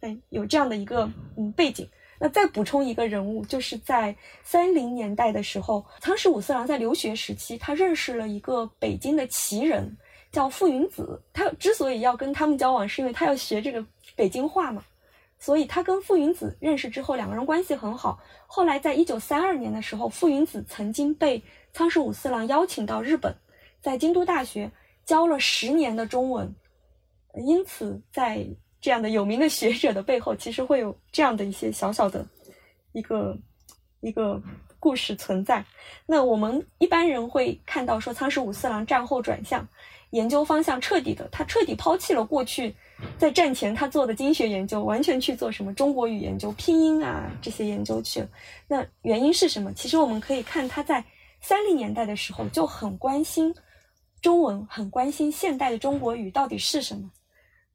C: 哎，有这样的一个嗯背景。那再补充一个人物，就是在三零年代的时候，仓石武四郎在留学时期，他认识了一个北京的奇人，叫傅云子。他之所以要跟他们交往，是因为他要学这个北京话嘛。所以他跟傅云子认识之后，两个人关系很好。后来在一九三二年的时候，傅云子曾经被仓石武四郎邀请到日本。在京都大学教了十年的中文，因此在这样的有名的学者的背后，其实会有这样的一些小小的一个一个故事存在。那我们一般人会看到说，仓石武四郎战后转向，研究方向彻底的，他彻底抛弃了过去在战前他做的经学研究，完全去做什么中国语研究、拼音啊这些研究去了。那原因是什么？其实我们可以看他在三零年代的时候就很关心。中文很关心现代的中国语到底是什么，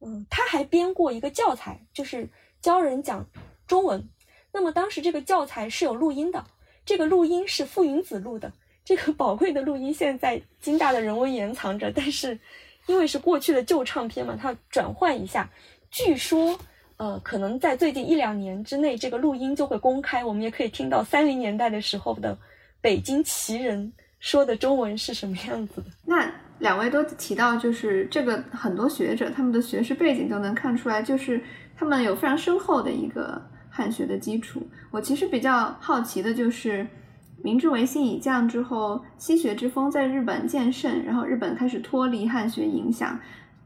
C: 嗯，他还编过一个教材，就是教人讲中文。那么当时这个教材是有录音的，这个录音是傅云子录的，这个宝贵的录音现在京大的人文研藏着，但是因为是过去的旧唱片嘛，它转换一下，据说呃，可能在最近一两年之内，这个录音就会公开，我们也可以听到三零年代的时候的北京奇人说的中文是什么样子的。
B: 那两位都提到，就是这个很多学者他们的学识背景都能看出来，就是他们有非常深厚的一个汉学的基础。我其实比较好奇的就是。明治维新以降之后，西学之风在日本渐盛，然后日本开始脱离汉学影响，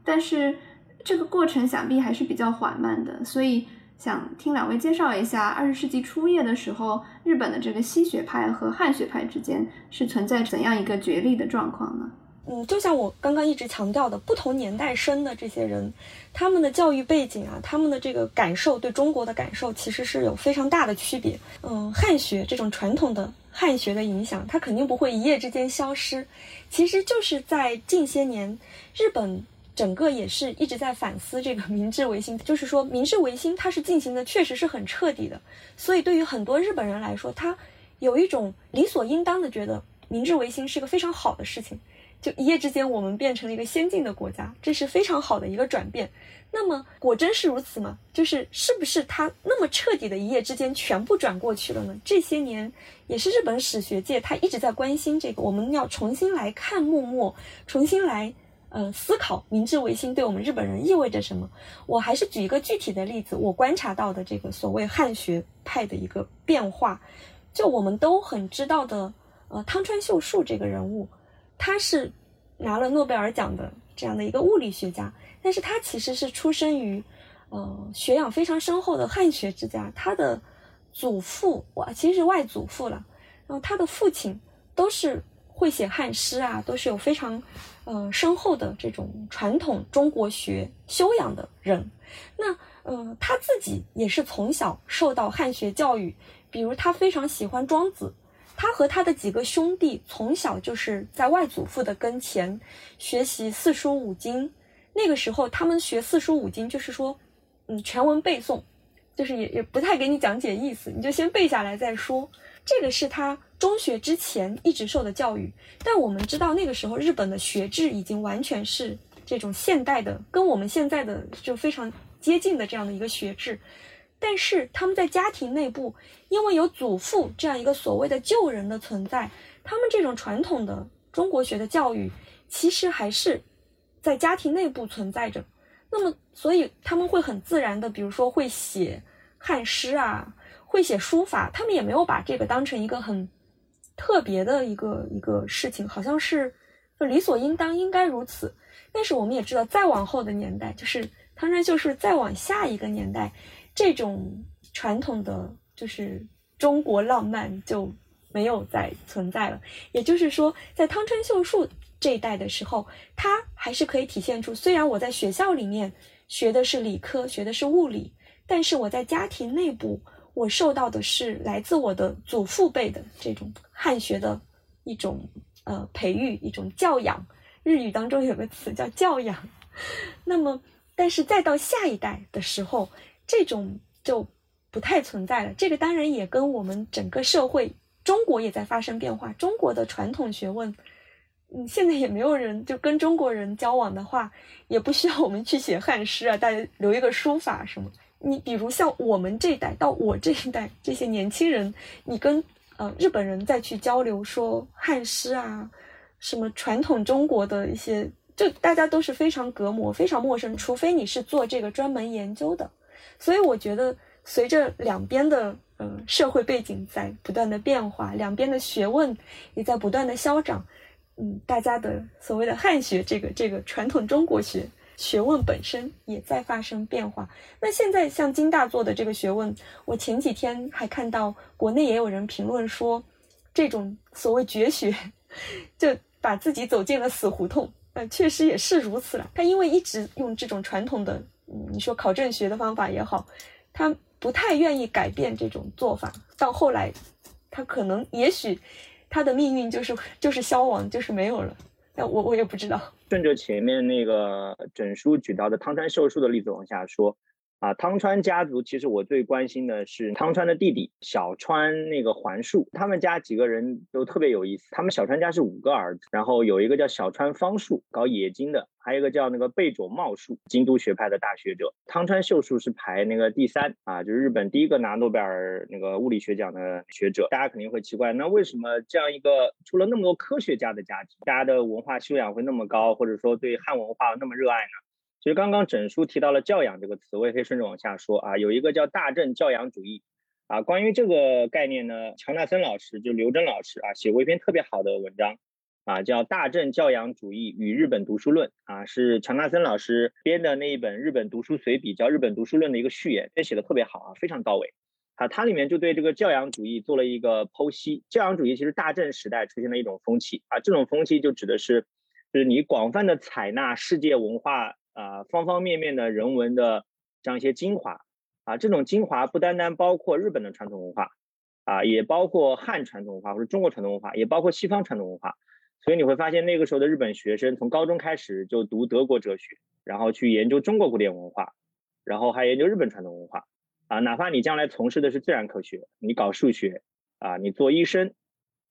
B: 但是这个过程想必还是比较缓慢的，所以想听两位介绍一下，二十世纪初叶的时候，日本的这个西学派和汉学派之间是存在怎样一个角力的状况呢？
C: 嗯，就像我刚刚一直强调的，不同年代生的这些人，他们的教育背景啊，他们的这个感受对中国的感受其实是有非常大的区别。嗯，汉学这种传统的。汉学的影响，它肯定不会一夜之间消失。其实就是在近些年，日本整个也是一直在反思这个明治维新。就是说，明治维新它是进行的确实是很彻底的。所以对于很多日本人来说，他有一种理所应当的觉得明治维新是一个非常好的事情。就一夜之间，我们变成了一个先进的国家，这是非常好的一个转变。那么果真是如此吗？就是是不是他那么彻底的一夜之间全部转过去了呢？这些年也是日本史学界他一直在关心这个，我们要重新来看幕末，重新来呃思考明治维新对我们日本人意味着什么。我还是举一个具体的例子，我观察到的这个所谓汉学派的一个变化，就我们都很知道的呃汤川秀树这个人物，他是拿了诺贝尔奖的这样的一个物理学家。但是他其实是出生于，呃，学养非常深厚的汉学之家。他的祖父哇，其实是外祖父了。然后他的父亲都是会写汉诗啊，都是有非常，呃，深厚的这种传统中国学修养的人。那，呃，他自己也是从小受到汉学教育，比如他非常喜欢庄子。他和他的几个兄弟从小就是在外祖父的跟前学习四书五经。那个时候，他们学四书五经，就是说，嗯，全文背诵，就是也也不太给你讲解意思，你就先背下来再说。这个是他中学之前一直受的教育。但我们知道，那个时候日本的学制已经完全是这种现代的，跟我们现在的就非常接近的这样的一个学制。但是他们在家庭内部，因为有祖父这样一个所谓的旧人的存在，他们这种传统的中国学的教育，其实还是。在家庭内部存在着，那么所以他们会很自然的，比如说会写汉诗啊，会写书法，他们也没有把这个当成一个很特别的一个一个事情，好像是就理所应当应该如此。但是我们也知道，再往后的年代，就是当然就是再往下一个年代，这种传统的就是中国浪漫就没有再存在了。也就是说，在汤川秀树。这一代的时候，他还是可以体现出，虽然我在学校里面学的是理科，学的是物理，但是我在家庭内部，我受到的是来自我的祖父辈的这种汉学的一种呃培育，一种教养。日语当中有个词叫教养。那么，但是再到下一代的时候，这种就不太存在了。这个当然也跟我们整个社会，中国也在发生变化，中国的传统学问。嗯，现在也没有人就跟中国人交往的话，也不需要我们去写汉诗啊，大家留一个书法什么。你比如像我们这一代到我这一代这些年轻人，你跟呃日本人再去交流说汉诗啊，什么传统中国的一些，就大家都是非常隔膜、非常陌生，除非你是做这个专门研究的。所以我觉得，随着两边的呃社会背景在不断的变化，两边的学问也在不断的消长。嗯，大家的所谓的汉学，这个这个传统中国学学问本身也在发生变化。那现在像金大做的这个学问，我前几天还看到国内也有人评论说，这种所谓绝学，就把自己走进了死胡同。呃，确实也是如此了。他因为一直用这种传统的，你说考证学的方法也好，他不太愿意改变这种做法。到后来，他可能也许。他的命运就是就是消亡，就是没有了。那我我也不知道。
A: 顺着前面那个整书举到的汤川秀树的例子往下说，啊，汤川家族其实我最关心的是汤川的弟弟小川那个环树，他们家几个人都特别有意思。他们小川家是五个儿子，然后有一个叫小川方树，搞冶金的还有一个叫那个贝冢茂树，京都学派的大学者。汤川秀树是排那个第三啊，就是日本第一个拿诺贝尔那个物理学奖的学者。大家肯定会奇怪，那为什么这样一个出了那么多科学家的家庭，大家的文化修养会那么高，或者说对汉文化那么热爱呢？其实刚刚整书提到了教养这个词，我也可以顺着往下说啊，有一个叫大正教养主义。啊，关于这个概念呢，乔纳森老师就刘真老师啊，写过一篇特别好的文章，啊，叫《大正教养主义与日本读书论》啊，是乔纳森老师编的那一本日本读书随笔，叫《日本读书论》的一个序言，这写的特别好啊，非常到位。啊，它里面就对这个教养主义做了一个剖析。教养主义其实大正时代出现的一种风气啊，这种风气就指的是，就是你广泛的采纳世界文化啊方方面面的人文的这样一些精华。啊，这种精华不单单包括日本的传统文化，啊，也包括汉传统文化或者中国传统文化，也包括西方传统文化。所以你会发现，那个时候的日本学生从高中开始就读德国哲学，然后去研究中国古典文化，然后还研究日本传统文化。啊，哪怕你将来从事的是自然科学，你搞数学，啊，你做医生，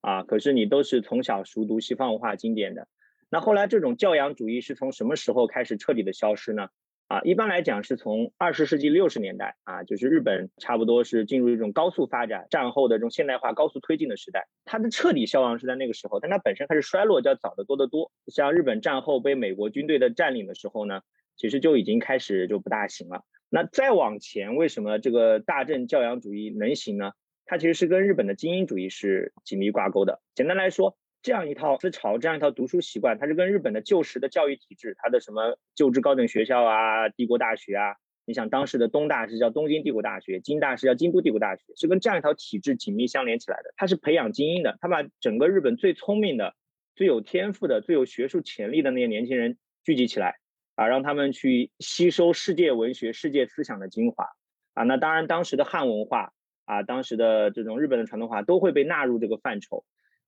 A: 啊，可是你都是从小熟读西方文化经典的。那后来这种教养主义是从什么时候开始彻底的消失呢？啊，一般来讲是从二十世纪六十年代啊，就是日本差不多是进入一种高速发展、战后的这种现代化高速推进的时代。它的彻底消亡是在那个时候，但它本身开始衰落就要早得多得多。像日本战后被美国军队的占领的时候呢，其实就已经开始就不大行了。那再往前，为什么这个大正教养主义能行呢？它其实是跟日本的精英主义是紧密挂钩的。简单来说。这样一套思潮，这样一套读书习惯，它是跟日本的旧时的教育体制，它的什么旧制高等学校啊、帝国大学啊，你想当时的东大是叫东京帝国大学，京大是叫京都帝国大学，是跟这样一套体制紧密相连起来的。它是培养精英的，它把整个日本最聪明的、最有天赋的、最有学术潜力的那些年轻人聚集起来，啊，让他们去吸收世界文学、世界思想的精华，啊，那当然当时的汉文化啊，当时的这种日本的传统化都会被纳入这个范畴。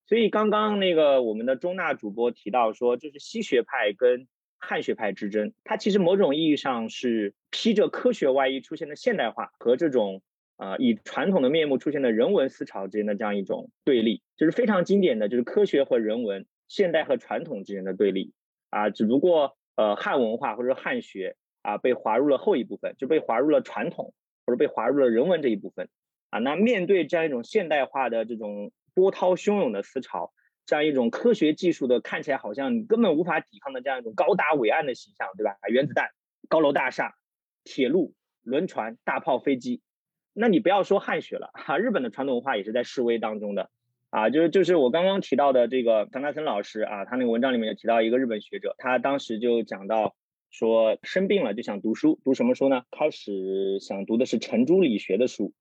A: 所以刚刚那个我们的中纳主播提到说，就是西学派跟汉学派之争，它其实某种意义上是披着科学外衣出现的现代化和这种呃以传统的面目出现的人文思潮之间的这样一种对立，就是非常经典的就是科学和人文、现代和传统之间的对立啊。只不过呃汉文化或者汉学啊被划入了后一部分，就被划入了传统或者被划入了人文这一部分啊。那面对这样一种现代化的这种。波涛汹涌的思潮，这样一种科学技术的看起来好像你根本无法抵抗的这样一种高大伟岸的形象，对吧？原子弹、高楼大厦、铁路、轮船、大炮、飞机，那你不要说汉学了哈，日本的传统文化也是在示威当中的啊。就是就是我刚刚提到的这个唐纳森老师啊，他那个文章里面有提到一个日本学者，他当时就讲到说生病了就想读书，读什么书呢？开始想读的是程朱理学的书。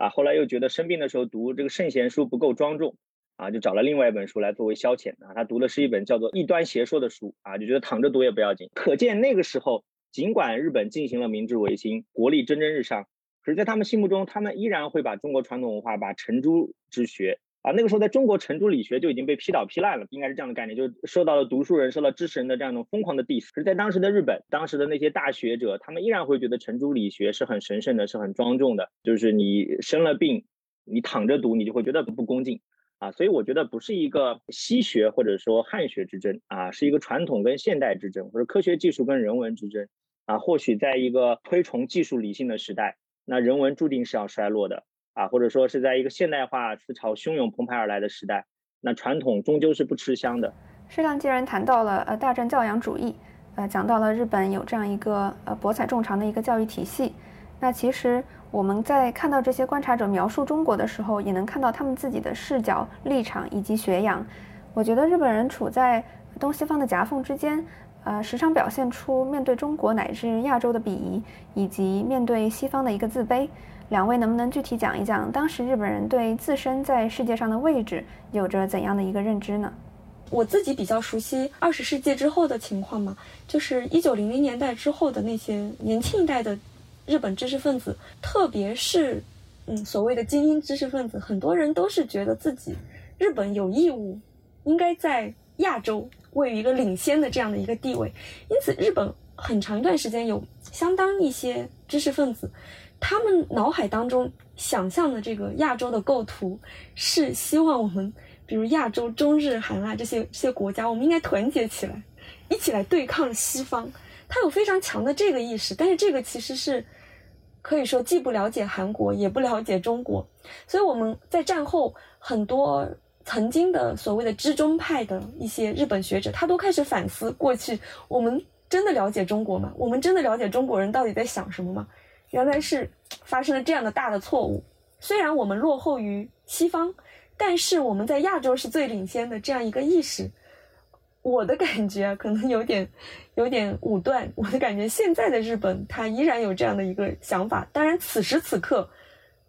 A: 啊，后来又觉得生病的时候读这个圣贤书不够庄重，啊，就找了另外一本书来作为消遣啊。他读的是一本叫做《异端邪说》的书啊，就觉得躺着读也不要紧。可见那个时候，尽管日本进行了明治维新，国力蒸蒸日上，可是在他们心目中，他们依然会把中国传统文化、把程朱之学。啊，那个时候在中国，程朱理学就已经被批倒批烂了，应该是这样的概念，就受到了读书人、受到知识人的这样一种疯狂的 diss。可是，在当时的日本，当时的那些大学者，他们依然会觉得程朱理学是很神圣的，是很庄重的。就是你生了病，你躺着读，你就会觉得不恭敬啊。所以，我觉得不是一个西学或者说汉学之争啊，是一个传统跟现代之争，或者科学技术跟人文之争啊。或许在一个推崇技术理性的时代，那人文注定是要衰落的。啊，或者说是在一个现代化思潮汹涌澎湃而来的时代，那传统终究是不吃香的。
B: 适当既然谈到了呃大战教养主义，呃讲到了日本有这样一个呃博采众长的一个教育体系，那其实我们在看到这些观察者描述中国的时候，也能看到他们自己的视角、立场以及学养。我觉得日本人处在东西方的夹缝之间，呃时常表现出面对中国乃至亚洲的鄙夷，以及面对西方的一个自卑。两位能不能具体讲一讲，当时日本人对自身在世界上的位置有着怎样的一个认知呢？
C: 我自己比较熟悉二十世纪之后的情况嘛，就是一九零零年代之后的那些年轻一代的日本知识分子，特别是嗯所谓的精英知识分子，很多人都是觉得自己日本有义务应该在亚洲位于一个领先的这样的一个地位，因此日本很长一段时间有相当一些知识分子。他们脑海当中想象的这个亚洲的构图，是希望我们，比如亚洲、中日韩啊这些这些国家，我们应该团结起来，一起来对抗西方，他有非常强的这个意识。但是这个其实是可以说既不了解韩国，也不了解中国。所以我们在战后很多曾经的所谓的知中派的一些日本学者，他都开始反思过去我们真的了解中国吗？我们真的了解中国人到底在想什么吗？原来是发生了这样的大的错误。虽然我们落后于西方，但是我们在亚洲是最领先的这样一个意识。我的感觉可能有点有点武断。我的感觉，现在的日本它依然有这样的一个想法。当然，此时此刻，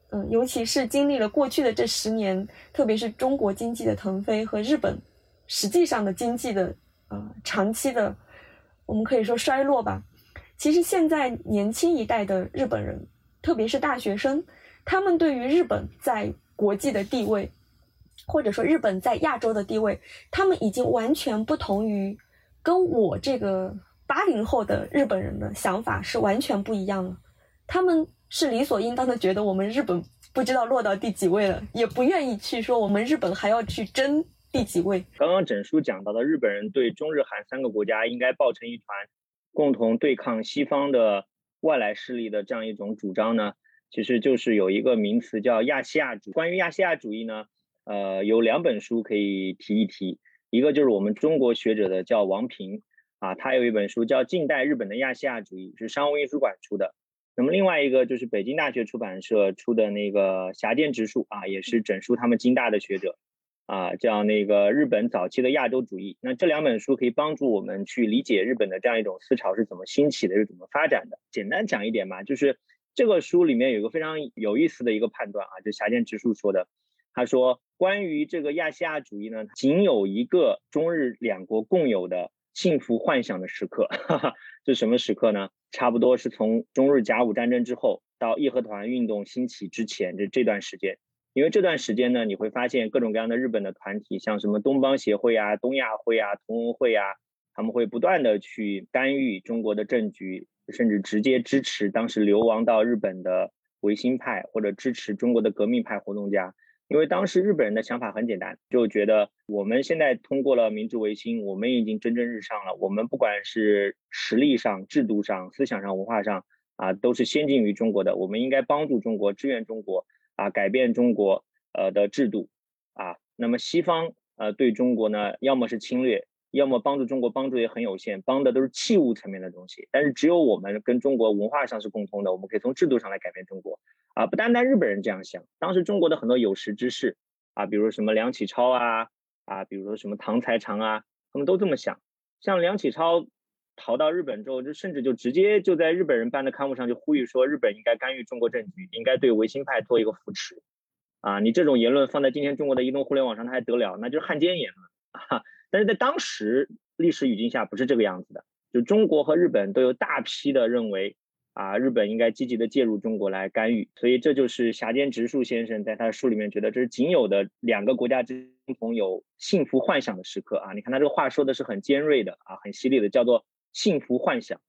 C: 嗯，尤其是经历了过去的这十年，特别是中国经济的腾飞和日本实际上的经济的呃长期的，我们可以说衰落吧。其实现在年轻一代的日本人，特别是大学生。他们对于日本在国际的地位，或者说日本在亚洲的地位，他们已经完全不同于跟我这个八零后的日本人的想法是完全不一样了。他们是理所应当的觉得我们日本不知道落到第几位了，也不愿意去说我们日本还要去争第几位。
A: 刚刚整书讲到的日本人对中日韩三个国家应该抱成一团，共同对抗西方的外来势力的这样一种主张呢？其实就是有一个名词叫亚细亚主义。关于亚细亚主义呢，呃，有两本书可以提一提。一个就是我们中国学者的叫王平啊，他有一本书叫《近代日本的亚细亚主义》，是商务印书馆出的。那么另外一个就是北京大学出版社出的那个狭间直树啊，也是整书他们京大的学者啊，叫那个日本早期的亚洲主义。那这两本书可以帮助我们去理解日本的这样一种思潮是怎么兴起的，是怎么发展的。简单讲一点嘛，就是。这个书里面有一个非常有意思的一个判断啊，就霞间直树说的，他说关于这个亚细亚主义呢，仅有一个中日两国共有的幸福幻想的时刻，哈哈，是什么时刻呢？差不多是从中日甲午战争之后到义和团运动兴起之前这这段时间，因为这段时间呢，你会发现各种各样的日本的团体，像什么东方协会啊、东亚会啊、同盟会啊，他们会不断的去干预中国的政局。甚至直接支持当时流亡到日本的维新派，或者支持中国的革命派活动家，因为当时日本人的想法很简单，就觉得我们现在通过了明治维新，我们已经蒸蒸日上了，我们不管是实力上、制度上、思想上、文化上啊，都是先进于中国的，我们应该帮助中国、支援中国啊，改变中国呃的制度啊。那么西方呃对中国呢，要么是侵略。要么帮助中国帮助也很有限，帮的都是器物层面的东西。但是只有我们跟中国文化上是共通的，我们可以从制度上来改变中国。啊，不单单日本人这样想，当时中国的很多有识之士啊，比如什么梁启超啊，啊，比如说什么唐才常啊，他们都这么想。像梁启超逃到日本之后，就甚至就直接就在日本人办的刊物上就呼吁说，日本应该干预中国政局，应该对维新派做一个扶持。啊，你这种言论放在今天中国的移动互联网上，它还得了？那就是汉奸言论 啊。但是在当时历史语境下不是这个样子的，就中国和日本都有大批的认为啊，日本应该积极的介入中国来干预，所以这就是霞间直树先生在他的书里面觉得这是仅有的两个国家之共同有幸福幻想的时刻啊。你看他这个话说的是很尖锐的啊，很犀利的，叫做幸福幻想。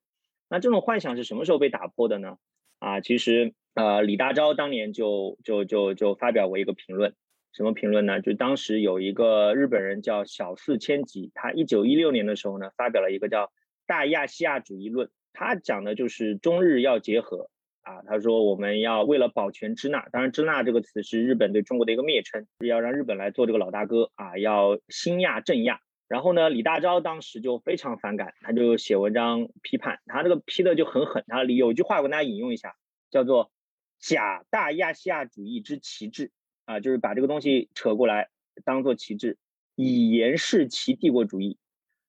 A: 那这种幻想是什么时候被打破的呢？啊，其实呃，李大钊当年就就就就发表过一个评论。什么评论呢？就当时有一个日本人叫小四千吉，他一九一六年的时候呢，发表了一个叫《大亚细亚主义论》，他讲的就是中日要结合啊。他说我们要为了保全支那，当然支那这个词是日本对中国的一个蔑称，要让日本来做这个老大哥啊，要兴亚镇亚。然后呢，李大钊当时就非常反感，他就写文章批判，他这个批的就很狠。他有句话我跟大家引用一下，叫做“假大亚细亚主义之旗帜”。啊，就是把这个东西扯过来当做旗帜，以严视其帝国主义，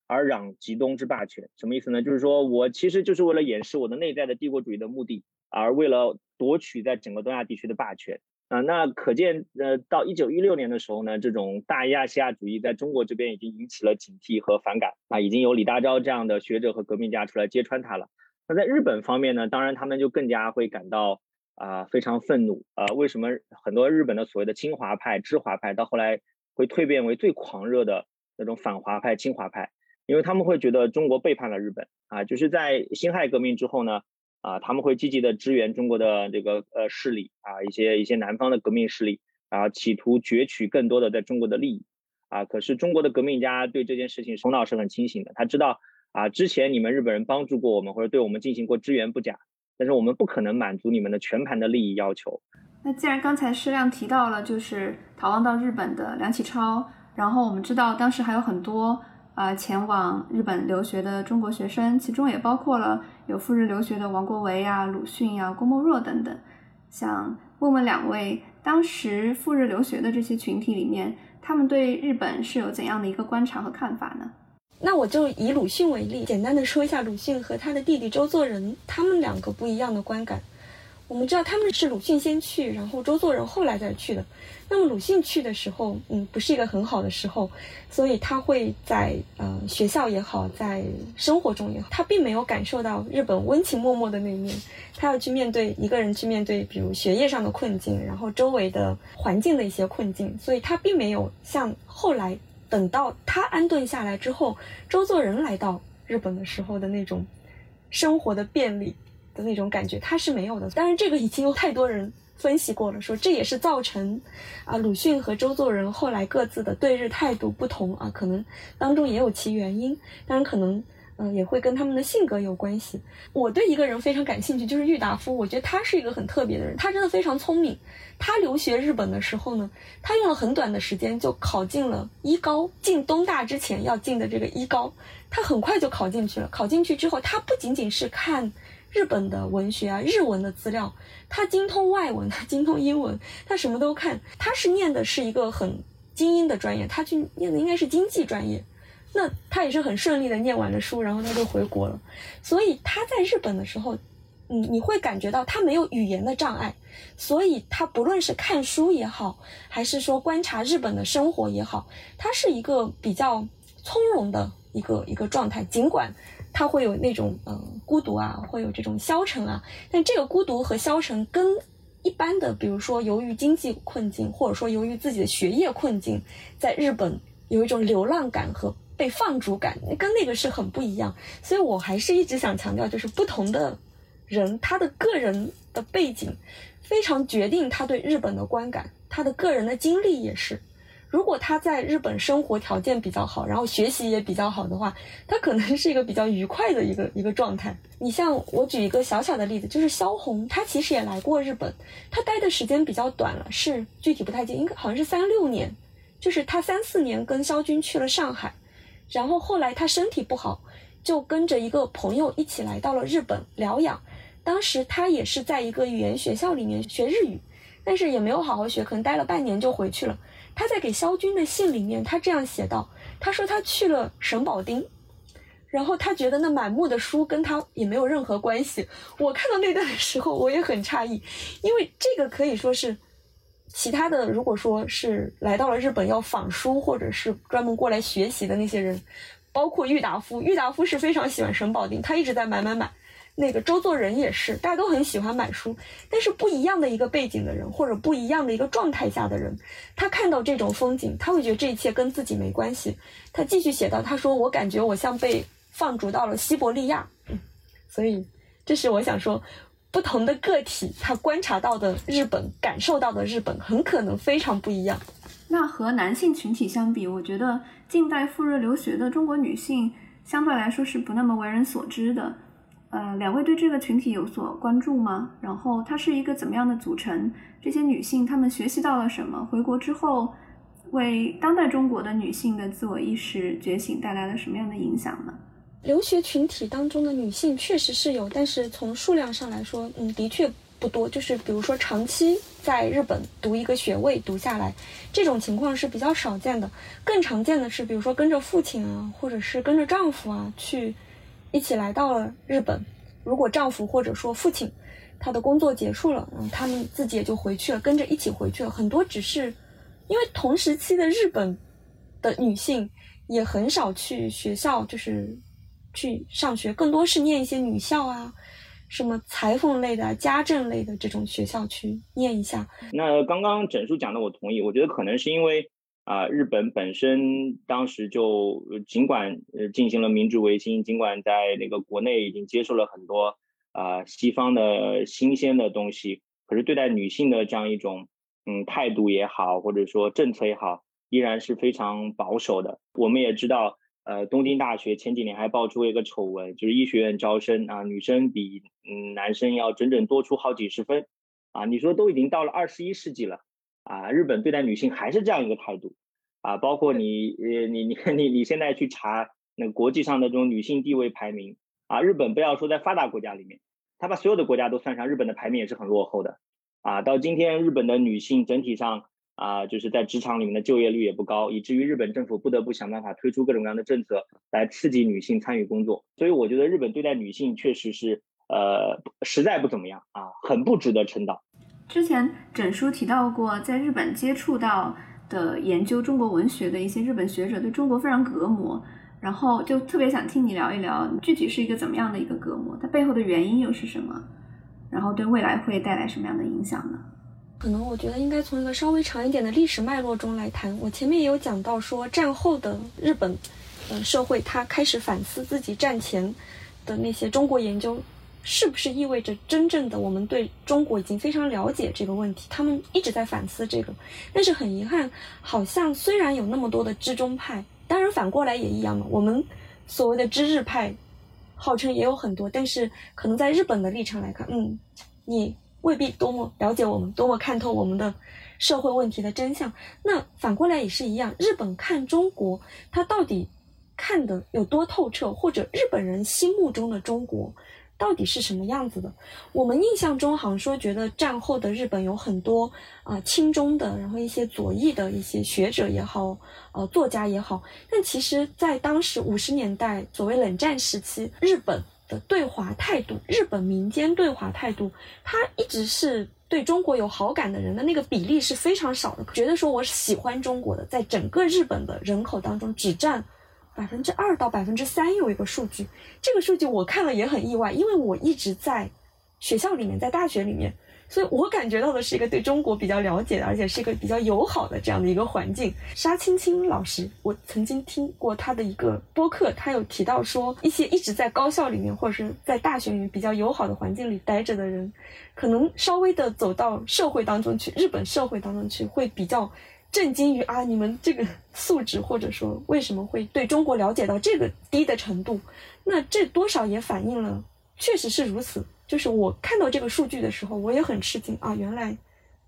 A: 而攘极东之霸权。什么意思呢？就是说我其实就是为了掩饰我的内在的帝国主义的目的，而为了夺取在整个东亚地区的霸权啊。那可见，呃，到一九一六年的时候呢，这种大亚细亚主义在中国这边已经引起了警惕和反感啊，已经有李大钊这样的学者和革命家出来揭穿它了。那在日本方面呢，当然他们就更加会感到。啊，非常愤怒啊！为什么很多日本的所谓的清华派、知华派到后来会蜕变为最狂热的那种反华派、清华派？因为他们会觉得中国背叛了日本啊！就是在辛亥革命之后呢，啊，他们会积极的支援中国的这个呃势力啊，一些一些南方的革命势力啊，企图攫取更多的在中国的利益啊。可是中国的革命家对这件事情头脑是很清醒的，他知道啊，之前你们日本人帮助过我们或者对我们进行过支援不假，但是我们不可能满足你们的全盘的利益要求。
B: 那既然刚才施亮提到了就是逃亡到日本的梁启超，然后我们知道当时还有很多啊前往日本留学的中国学生，其中也包括了有赴日留学的王国维啊、鲁迅啊、郭沫若等等。想问问两位，当时赴日留学的这些群体里面，他们对日本是有怎样的一个观察和看法呢？
C: 那我就以鲁迅为例，简单的说一下鲁迅和他的弟弟周作人他们两个不一样的观感。我们知道他们是鲁迅先去，然后周作人后来再去的。那么鲁迅去的时候，嗯，不是一个很好的时候，所以他会在呃学校也好，在生活中也好，他并没有感受到日本温情脉脉的那一面。他要去面对一个人去面对，比如学业上的困境，然后周围的环境的一些困境，所以他并没有像后来等到他安顿下来之后，周作人来到日本的时候的那种生活的便利。的那种感觉，他是没有的。当然，这个已经有太多人分析过了，说这也是造成啊鲁迅和周作人后来各自的对日态度不同啊，可能当中也有其原因。当然，可能嗯也会跟他们的性格有关系。我对一个人非常感兴趣，就是郁达夫。我觉得他是一个很特别的人，他真的非常聪明。他留学日本的时候呢，他用了很短的时间就考进了一高，进东大之前要进的这个一高，他很快就考进去了。考进去之后，他不仅仅是看。日本的文学啊，日文的资料，他精通外文，他精通英文，他什么都看。他是念的是一个很精英的专业，他去念的应该是经济专业。那他也是很顺利的念完了书，然后他就回国了。所以他在日本的时候，你你会感觉到他没有语言的障碍，所以他不论是看书也好，还是说观察日本的生活也好，他是一个比较从容的一个一个状态，尽管。他会有那种嗯孤独啊，会有这种消沉啊，但这个孤独和消沉跟一般的，比如说由于经济困境，或者说由于自己的学业困境，在日本有一种流浪感和被放逐感，跟那个是很不一样。所以我还是一直想强调，就是不同的人，他的个人的背景非常决定他对日本的观感，他的个人的经历也是。如果他在日本生活条件比较好，然后学习也比较好的话，他可能是一个比较愉快的一个一个状态。你像我举一个小小的例子，就是萧红，她其实也来过日本，他待的时间比较短了，是具体不太记，应该好像是三六年，就是他三四年跟萧军去了上海，然后后来他身体不好，就跟着一个朋友一起来到了日本疗养。当时他也是在一个语言学校里面学日语，但是也没有好好学，可能待了半年就回去了。他在给萧军的信里面，他这样写道：“他说他去了省保町，然后他觉得那满目的书跟他也没有任何关系。”我看到那段的时候，我也很诧异，因为这个可以说是其他的，如果说是来到了日本要访书或者是专门过来学习的那些人，包括郁达夫，郁达夫是非常喜欢省保町，他一直在买买买。那个周作人也是，大家都很喜欢买书，但是不一样的一个背景的人，或者不一样的一个状态下的人，他看到这种风景，他会觉得这一切跟自己没关系。他继续写到，他说：“我感觉我像被放逐到了西伯利亚。”嗯，所以这是我想说，不同的个体他观察到的日本，感受到的日本，很可能非常不一样。
B: 那和男性群体相比，我觉得近代赴日留学的中国女性相对来说是不那么为人所知的。呃，两位对这个群体有所关注吗？然后它是一个怎么样的组成？这些女性她们学习到了什么？回国之后，为当代中国的女性的自我意识觉醒带来了什么样的影响呢？
C: 留学群体当中的女性确实是有，但是从数量上来说，嗯，的确不多。就是比如说长期在日本读一个学位读下来，这种情况是比较少见的。更常见的是，比如说跟着父亲啊，或者是跟着丈夫啊去。一起来到了日本。如果丈夫或者说父亲，他的工作结束了，嗯，他们自己也就回去了，跟着一起回去了。很多只是因为同时期的日本的女性也很少去学校，就是去上学，更多是念一些女校啊，什么裁缝类的、家政类的这种学校去念一下。
A: 那刚刚整数讲的，我同意。我觉得可能是因为。啊，日本本身当时就尽管呃进行了明治维新，尽管在那个国内已经接受了很多啊西方的新鲜的东西，可是对待女性的这样一种嗯态度也好，或者说政策也好，依然是非常保守的。我们也知道，呃，东京大学前几年还爆出一个丑闻，就是医学院招生啊，女生比嗯男生要整整多出好几十分，啊，你说都已经到了二十一世纪了，啊，日本对待女性还是这样一个态度，啊，包括你呃你你你你现在去查那个国际上的这种女性地位排名，啊，日本不要说在发达国家里面，他把所有的国家都算上，日本的排名也是很落后的，啊，到今天日本的女性整体上。啊，就是在职场里面的就业率也不高，以至于日本政府不得不想办法推出各种各样的政策来刺激女性参与工作。所以我觉得日本对待女性确实是，呃，实在不怎么样啊，很不值得称道。
B: 之前整书提到过，在日本接触到的研究中国文学的一些日本学者对中国非常隔膜，然后就特别想听你聊一聊，具体是一个怎么样的一个隔膜，它背后的原因又是什么，然后对未来会带来什么样的影响呢？
C: 可能我觉得应该从一个稍微长一点的历史脉络中来谈。我前面也有讲到说，战后的日本，呃，社会它开始反思自己战前的那些中国研究，是不是意味着真正的我们对中国已经非常了解这个问题？他们一直在反思这个，但是很遗憾，好像虽然有那么多的知中派，当然反过来也一样嘛。我们所谓的知日派，号称也有很多，但是可能在日本的立场来看，嗯，你。未必多么了解我们，多么看透我们的社会问题的真相。那反过来也是一样，日本看中国，他到底看的有多透彻，或者日本人心目中的中国到底是什么样子的？我们印象中好像说，觉得战后的日本有很多啊亲中的，然后一些左翼的一些学者也好，呃作家也好。但其实，在当时五十年代，所谓冷战时期，日本。的对华态度，日本民间对华态度，他一直是对中国有好感的人的那个比例是非常少的。觉得说我是喜欢中国的，在整个日本的人口当中只占百分之二到百分之三，有一个数据。这个数据我看了也很意外，因为我一直在学校里面，在大学里面。所以我感觉到的是一个对中国比较了解的，而且是一个比较友好的这样的一个环境。沙青青老师，我曾经听过他的一个播客，他有提到说，一些一直在高校里面或者是在大学里面比较友好的环境里待着的人，可能稍微的走到社会当中去，日本社会当中去，会比较震惊于啊，你们这个素质或者说为什么会对中国了解到这个低的程度？那这多少也反映了，确实是如此。就是我看到这个数据的时候，我也很吃惊啊！原来，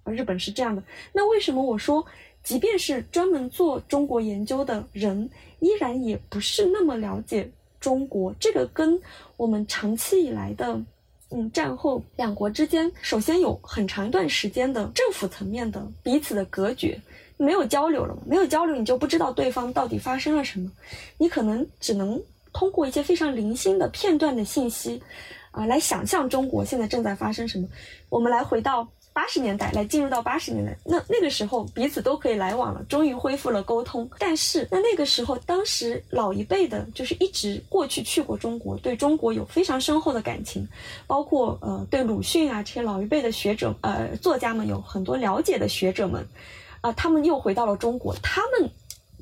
C: 啊，日本是这样的。那为什么我说，即便是专门做中国研究的人，依然也不是那么了解中国？这个跟我们长期以来的，嗯，战后两国之间，首先有很长一段时间的政府层面的彼此的隔绝，没有交流了没有交流，你就不知道对方到底发生了什么，你可能只能通过一些非常零星的片段的信息。啊，来想象中国现在正在发生什么。我们来回到八十年代，来进入到八十年代，那那个时候彼此都可以来往了，终于恢复了沟通。但是那那个时候，当时老一辈的，就是一直过去去过中国，对中国有非常深厚的感情，包括呃对鲁迅啊这些老一辈的学者呃作家们有很多了解的学者们，啊，他们又回到了中国。他们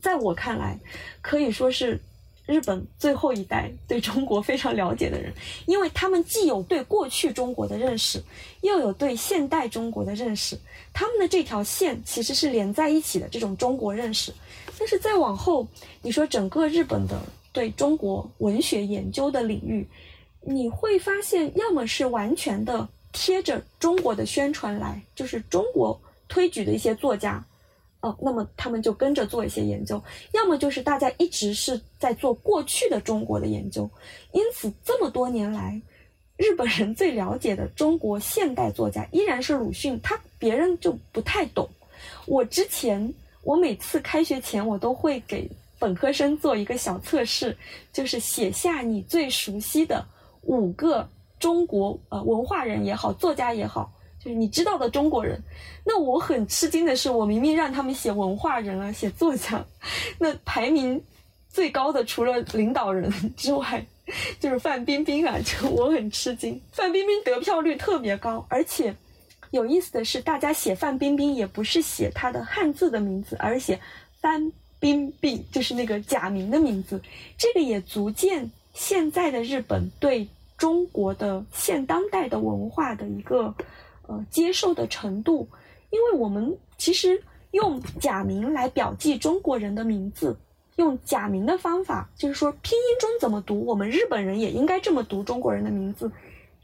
C: 在我看来，可以说是。日本最后一代对中国非常了解的人，因为他们既有对过去中国的认识，又有对现代中国的认识，他们的这条线其实是连在一起的这种中国认识。但是再往后，你说整个日本的对中国文学研究的领域，你会发现，要么是完全的贴着中国的宣传来，就是中国推举的一些作家。哦，那么他们就跟着做一些研究，要么就是大家一直是在做过去的中国的研究，因此这么多年来，日本人最了解的中国现代作家依然是鲁迅，他别人就不太懂。我之前我每次开学前我都会给本科生做一个小测试，就是写下你最熟悉的五个中国呃文化人也好，作家也好。就是你知道的中国人，那我很吃惊的是，我明明让他们写文化人啊，写作家，那排名最高的除了领导人 之外，就是范冰冰啊，就我很吃惊。范冰冰得票率特别高，而且有意思的是，大家写范冰冰也不是写她的汉字的名字，而是写范冰冰，就是那个假名的名字。这个也足见现在的日本对中国的现当代的文化的一个。呃，接受的程度，因为我们其实用假名来表记中国人的名字，用假名的方法，就是说拼音中怎么读，我们日本人也应该这么读中国人的名字。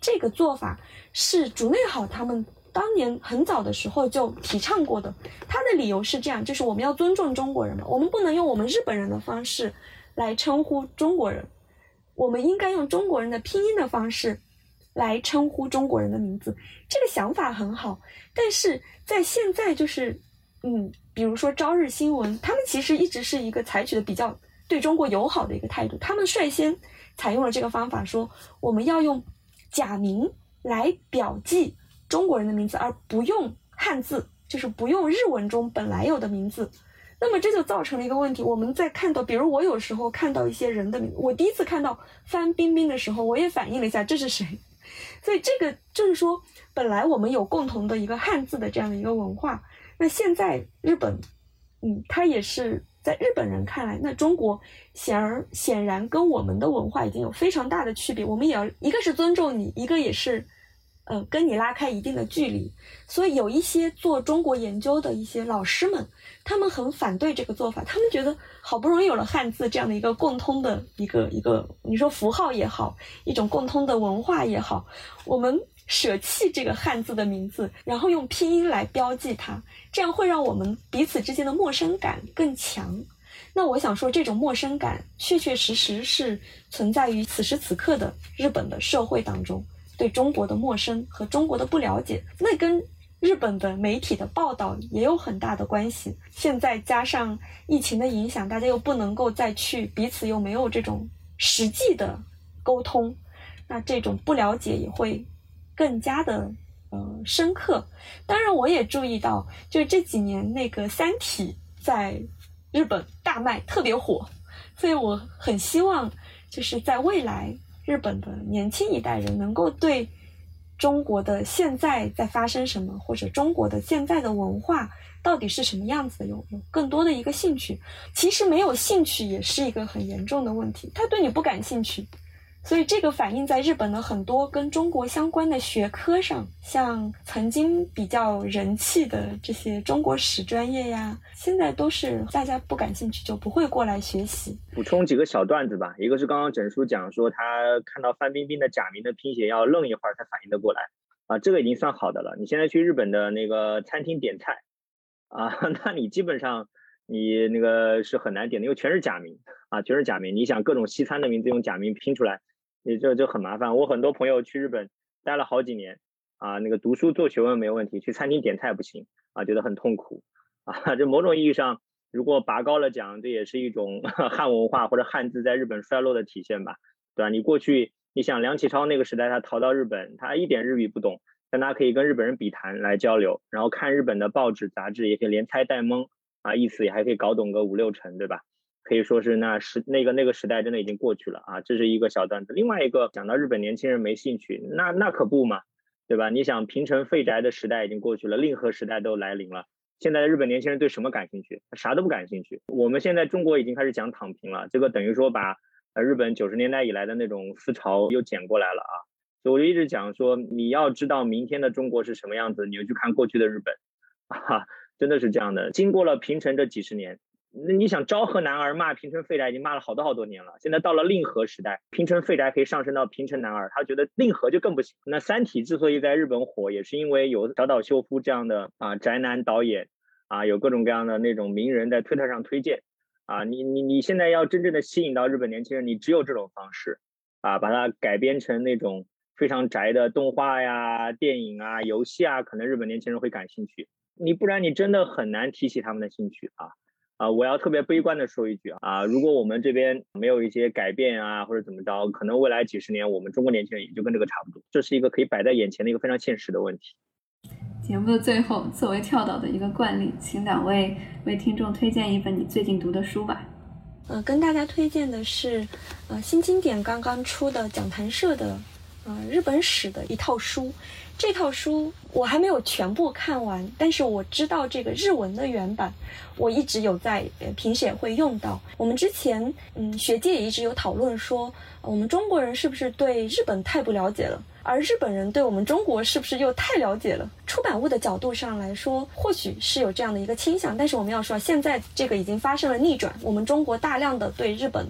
C: 这个做法是竹内好他们当年很早的时候就提倡过的。他的理由是这样，就是我们要尊重中国人嘛，我们不能用我们日本人的方式来称呼中国人，我们应该用中国人的拼音的方式来称呼中国人的名字。这个想法很好，但是在现在就是，嗯，比如说朝日新闻，他们其实一直是一个采取的比较对中国友好的一个态度，他们率先采用了这个方法，说我们要用。假名来表记中国人的名字，而不用汉字，就是不用日文中本来有的名字。那么这就造成了一个问题：我们在看到，比如我有时候看到一些人的名，我第一次看到范冰冰的时候，我也反应了一下这是谁。所以这个就是说，本来我们有共同的一个汉字的这样的一个文化，那现在日本，嗯，它也是。在日本人看来，那中国显而显然跟我们的文化已经有非常大的区别。我们也要一个是尊重你，一个也是，呃，跟你拉开一定的距离。所以有一些做中国研究的一些老师们，他们很反对这个做法。他们觉得好不容易有了汉字这样的一个共通的一个一个，你说符号也好，一种共通的文化也好，我们。舍弃这个汉字的名字，然后用拼音来标记它，这样会让我们彼此之间的陌生感更强。那我想说，这种陌生感确确实实是存在于此时此刻的日本的社会当中，对中国的陌生和中国的不了解，那跟日本的媒体的报道也有很大的关系。现在加上疫情的影响，大家又不能够再去彼此又没有这种实际的沟通，那这种不了解也会。更加的呃深刻，当然我也注意到，就是这几年那个《三体》在日本大卖，特别火，所以我很希望就是在未来，日本的年轻一代人能够对中国的现在在发生什么，或者中国的现在的文化到底是什么样子的，有有更多的一个兴趣。其实没有兴趣也是一个很严重的问题，他对你不感兴趣。所以这个反映在日本的很多跟中国相关的学科上，像曾经比较人气的这些中国史专业呀，现在都是大家不感兴趣就不会过来学习。
A: 补充几个小段子吧，一个是刚刚整叔讲说他看到范冰冰的假名的拼写要愣一会儿才反应得过来，啊，这个已经算好的了。你现在去日本的那个餐厅点菜，啊，那你基本上你那个是很难点的，因为全是假名啊，全是假名。你想各种西餐的名字用假名拼出来。你这就很麻烦。我很多朋友去日本待了好几年，啊，那个读书做学问没问题，去餐厅点菜不行啊，觉得很痛苦 啊。这某种意义上，如果拔高了讲，这也是一种 汉文化或者汉字在日本衰落的体现吧，对吧？你过去你想梁启超那个时代，他逃到日本，他一点日语不懂，但他可以跟日本人笔谈来交流，然后看日本的报纸杂志，也可以连猜带蒙啊，意思也还可以搞懂个五六成，对吧？可以说是那时那个那个时代真的已经过去了啊，这是一个小段子。另外一个讲到日本年轻人没兴趣，那那可不嘛，对吧？你想平成废宅的时代已经过去了，令和时代都来临了。现在的日本年轻人对什么感兴趣？啥都不感兴趣。我们现在中国已经开始讲躺平了，这个等于说把呃日本九十年代以来的那种思潮又捡过来了啊。所以我就一直讲说，你要知道明天的中国是什么样子，你就去看过去的日本，啊，真的是这样的。经过了平成这几十年。那你想昭和男儿骂平成废宅已经骂了好多好多年了，现在到了令和时代，平成废宅可以上升到平成男儿，他觉得令和就更不行。那三体之所以在日本火，也是因为有小岛秀夫这样的啊宅男导演，啊有各种各样的那种名人在推特上推荐，啊你你你现在要真正的吸引到日本年轻人，你只有这种方式，啊把它改编成那种非常宅的动画呀、电影啊、游戏啊，可能日本年轻人会感兴趣，你不然你真的很难提起他们的兴趣啊。啊，我要特别悲观的说一句啊，如果我们这边没有一些改变啊，或者怎么着，可能未来几十年我们中国年轻人也就跟这个差不多。这是一个可以摆在眼前的一个非常现实的问题。
B: 节目的最后，作为跳岛的一个惯例，请两位为听众推荐一本你最近读的书吧。
C: 呃，跟大家推荐的是，呃，新经典刚刚出的讲谈社的，呃，日本史的一套书。这套书我还没有全部看完，但是我知道这个日文的原版，我一直有在评写会用到。我们之前，嗯，学界也一直有讨论说，我们中国人是不是对日本太不了解了？而日本人对我们中国是不是又太了解了？出版物的角度上来说，或许是有这样的一个倾向，但是我们要说，现在这个已经发生了逆转。我们中国大量的对日本，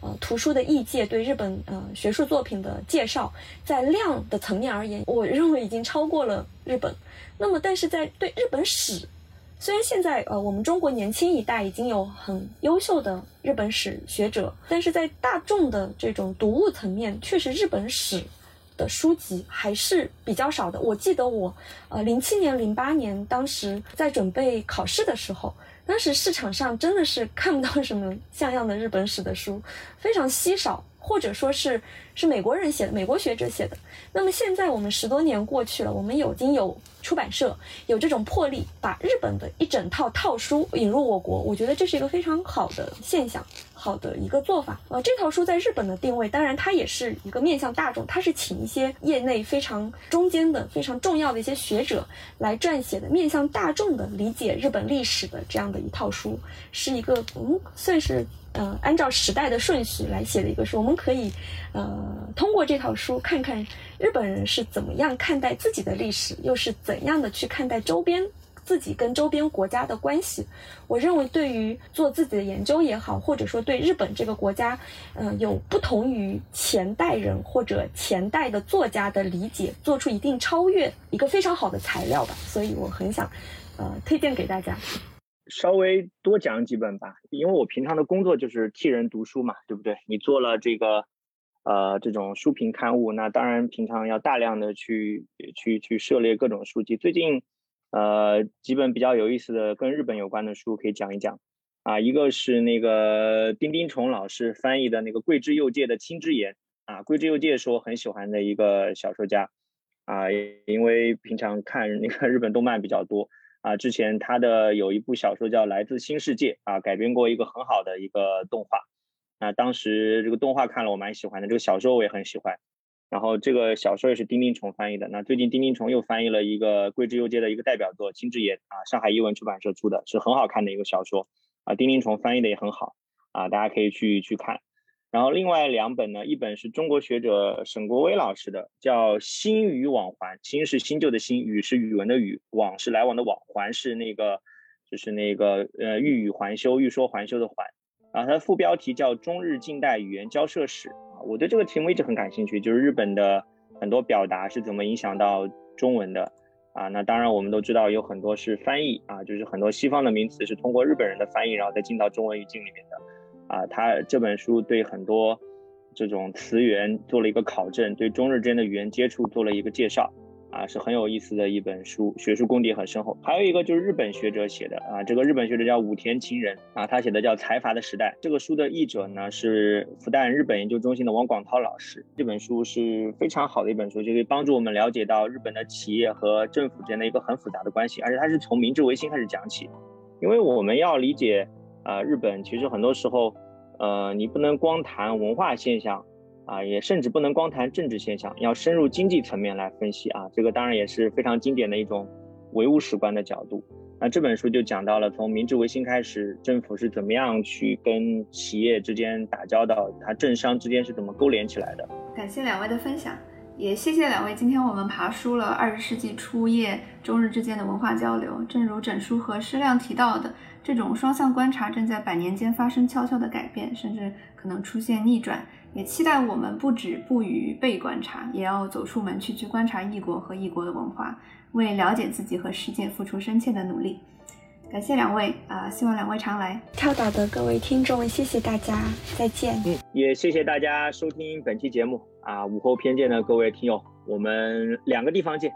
C: 呃，图书的译介，对日本呃学术作品的介绍，在量的层面而言，我认为已经超过了日本。那么，但是在对日本史，虽然现在呃我们中国年轻一代已经有很优秀的日本史学者，但是在大众的这种读物层面，确实日本史。的书籍还是比较少的。我记得我，呃，零七年、零八年，当时在准备考试的时候，当时市场上真的是看不到什么像样的日本史的书，非常稀少，或者说是是美国人写的，美国学者写的。那么现在我们十多年过去了，我们已经有出版社有这种魄力，把日本的一整套套书引入我国，我觉得这是一个非常好的现象。好的一个做法，呃，这套书在日本的定位，当然它也是一个面向大众，它是请一些业内非常中间的、非常重要的一些学者来撰写的，面向大众的理解日本历史的这样的一套书，是一个嗯，算是呃按照时代的顺序来写的一个书。我们可以呃通过这套书看看日本人是怎么样看待自己的历史，又是怎样的去看待周边。自己跟周边国家的关系，我认为对于做自己的研究也好，或者说对日本这个国家，嗯，有不同于前代人或者前代的作家的理解，做出一定超越，一个非常好的材料吧。所以我很想，呃，推荐给大家。
A: 稍微多讲几本吧，因为我平常的工作就是替人读书嘛，对不对？你做了这个，呃，这种书评刊物，那当然平常要大量的去去去涉猎各种书籍。最近。呃，几本比较有意思的跟日本有关的书可以讲一讲，啊，一个是那个丁丁虫老师翻译的那个桂枝佑介的《青之言》，啊，桂枝佑介是我很喜欢的一个小说家，啊，因为平常看那个日本动漫比较多，啊，之前他的有一部小说叫《来自新世界》，啊，改编过一个很好的一个动画，啊，当时这个动画看了我蛮喜欢的，这个小说我也很喜欢。然后这个小说也是丁丁虫翻译的。那最近丁丁虫又翻译了一个桂枝优介的一个代表作《金枝言》啊，上海译文出版社出的是很好看的一个小说啊。丁丁虫翻译的也很好啊，大家可以去去看。然后另外两本呢，一本是中国学者沈国威老师的，叫《新语往还》，新是新旧的新，语是语文的语，往是来往的往，还是那个就是那个呃欲语还休，欲说还休的还。啊，它的副标题叫《中日近代语言交涉史》。啊我对这个题目一直很感兴趣，就是日本的很多表达是怎么影响到中文的啊？那当然我们都知道有很多是翻译啊，就是很多西方的名词是通过日本人的翻译，然后再进到中文语境里面的啊。他这本书对很多这种词源做了一个考证，对中日之间的语言接触做了一个介绍。啊，是很有意思的一本书，学术功底很深厚。还有一个就是日本学者写的啊，这个日本学者叫武田晴人啊，他写的叫《财阀的时代》。这个书的译者呢是复旦日本研究中心的王广涛老师。这本书是非常好的一本书，就可以帮助我们了解到日本的企业和政府之间的一个很复杂的关系，而且它是从明治维新开始讲起。因为我们要理解呃，日本其实很多时候，呃，你不能光谈文化现象。啊，也甚至不能光谈政治现象，要深入经济层面来分析啊。这个当然也是非常经典的一种唯物史观的角度。那这本书就讲到了从明治维新开始，政府是怎么样去跟企业之间打交道，它政商之间是怎么勾连起来的。
B: 感谢两位的分享，也谢谢两位。今天我们爬书了二十世纪初叶中日之间的文化交流。正如整书和施亮提到的，这种双向观察正在百年间发生悄悄的改变，甚至可能出现逆转。也期待我们不止不于被观察，也要走出门去，去观察异国和异国的文化，为了解自己和世界付出深切的努力。感谢两位啊，希望两位常来。
C: 跳岛的各位听众，谢谢大家，再见。
A: 嗯，也谢谢大家收听本期节目啊，午后偏见的各位听友，我们两个地方见。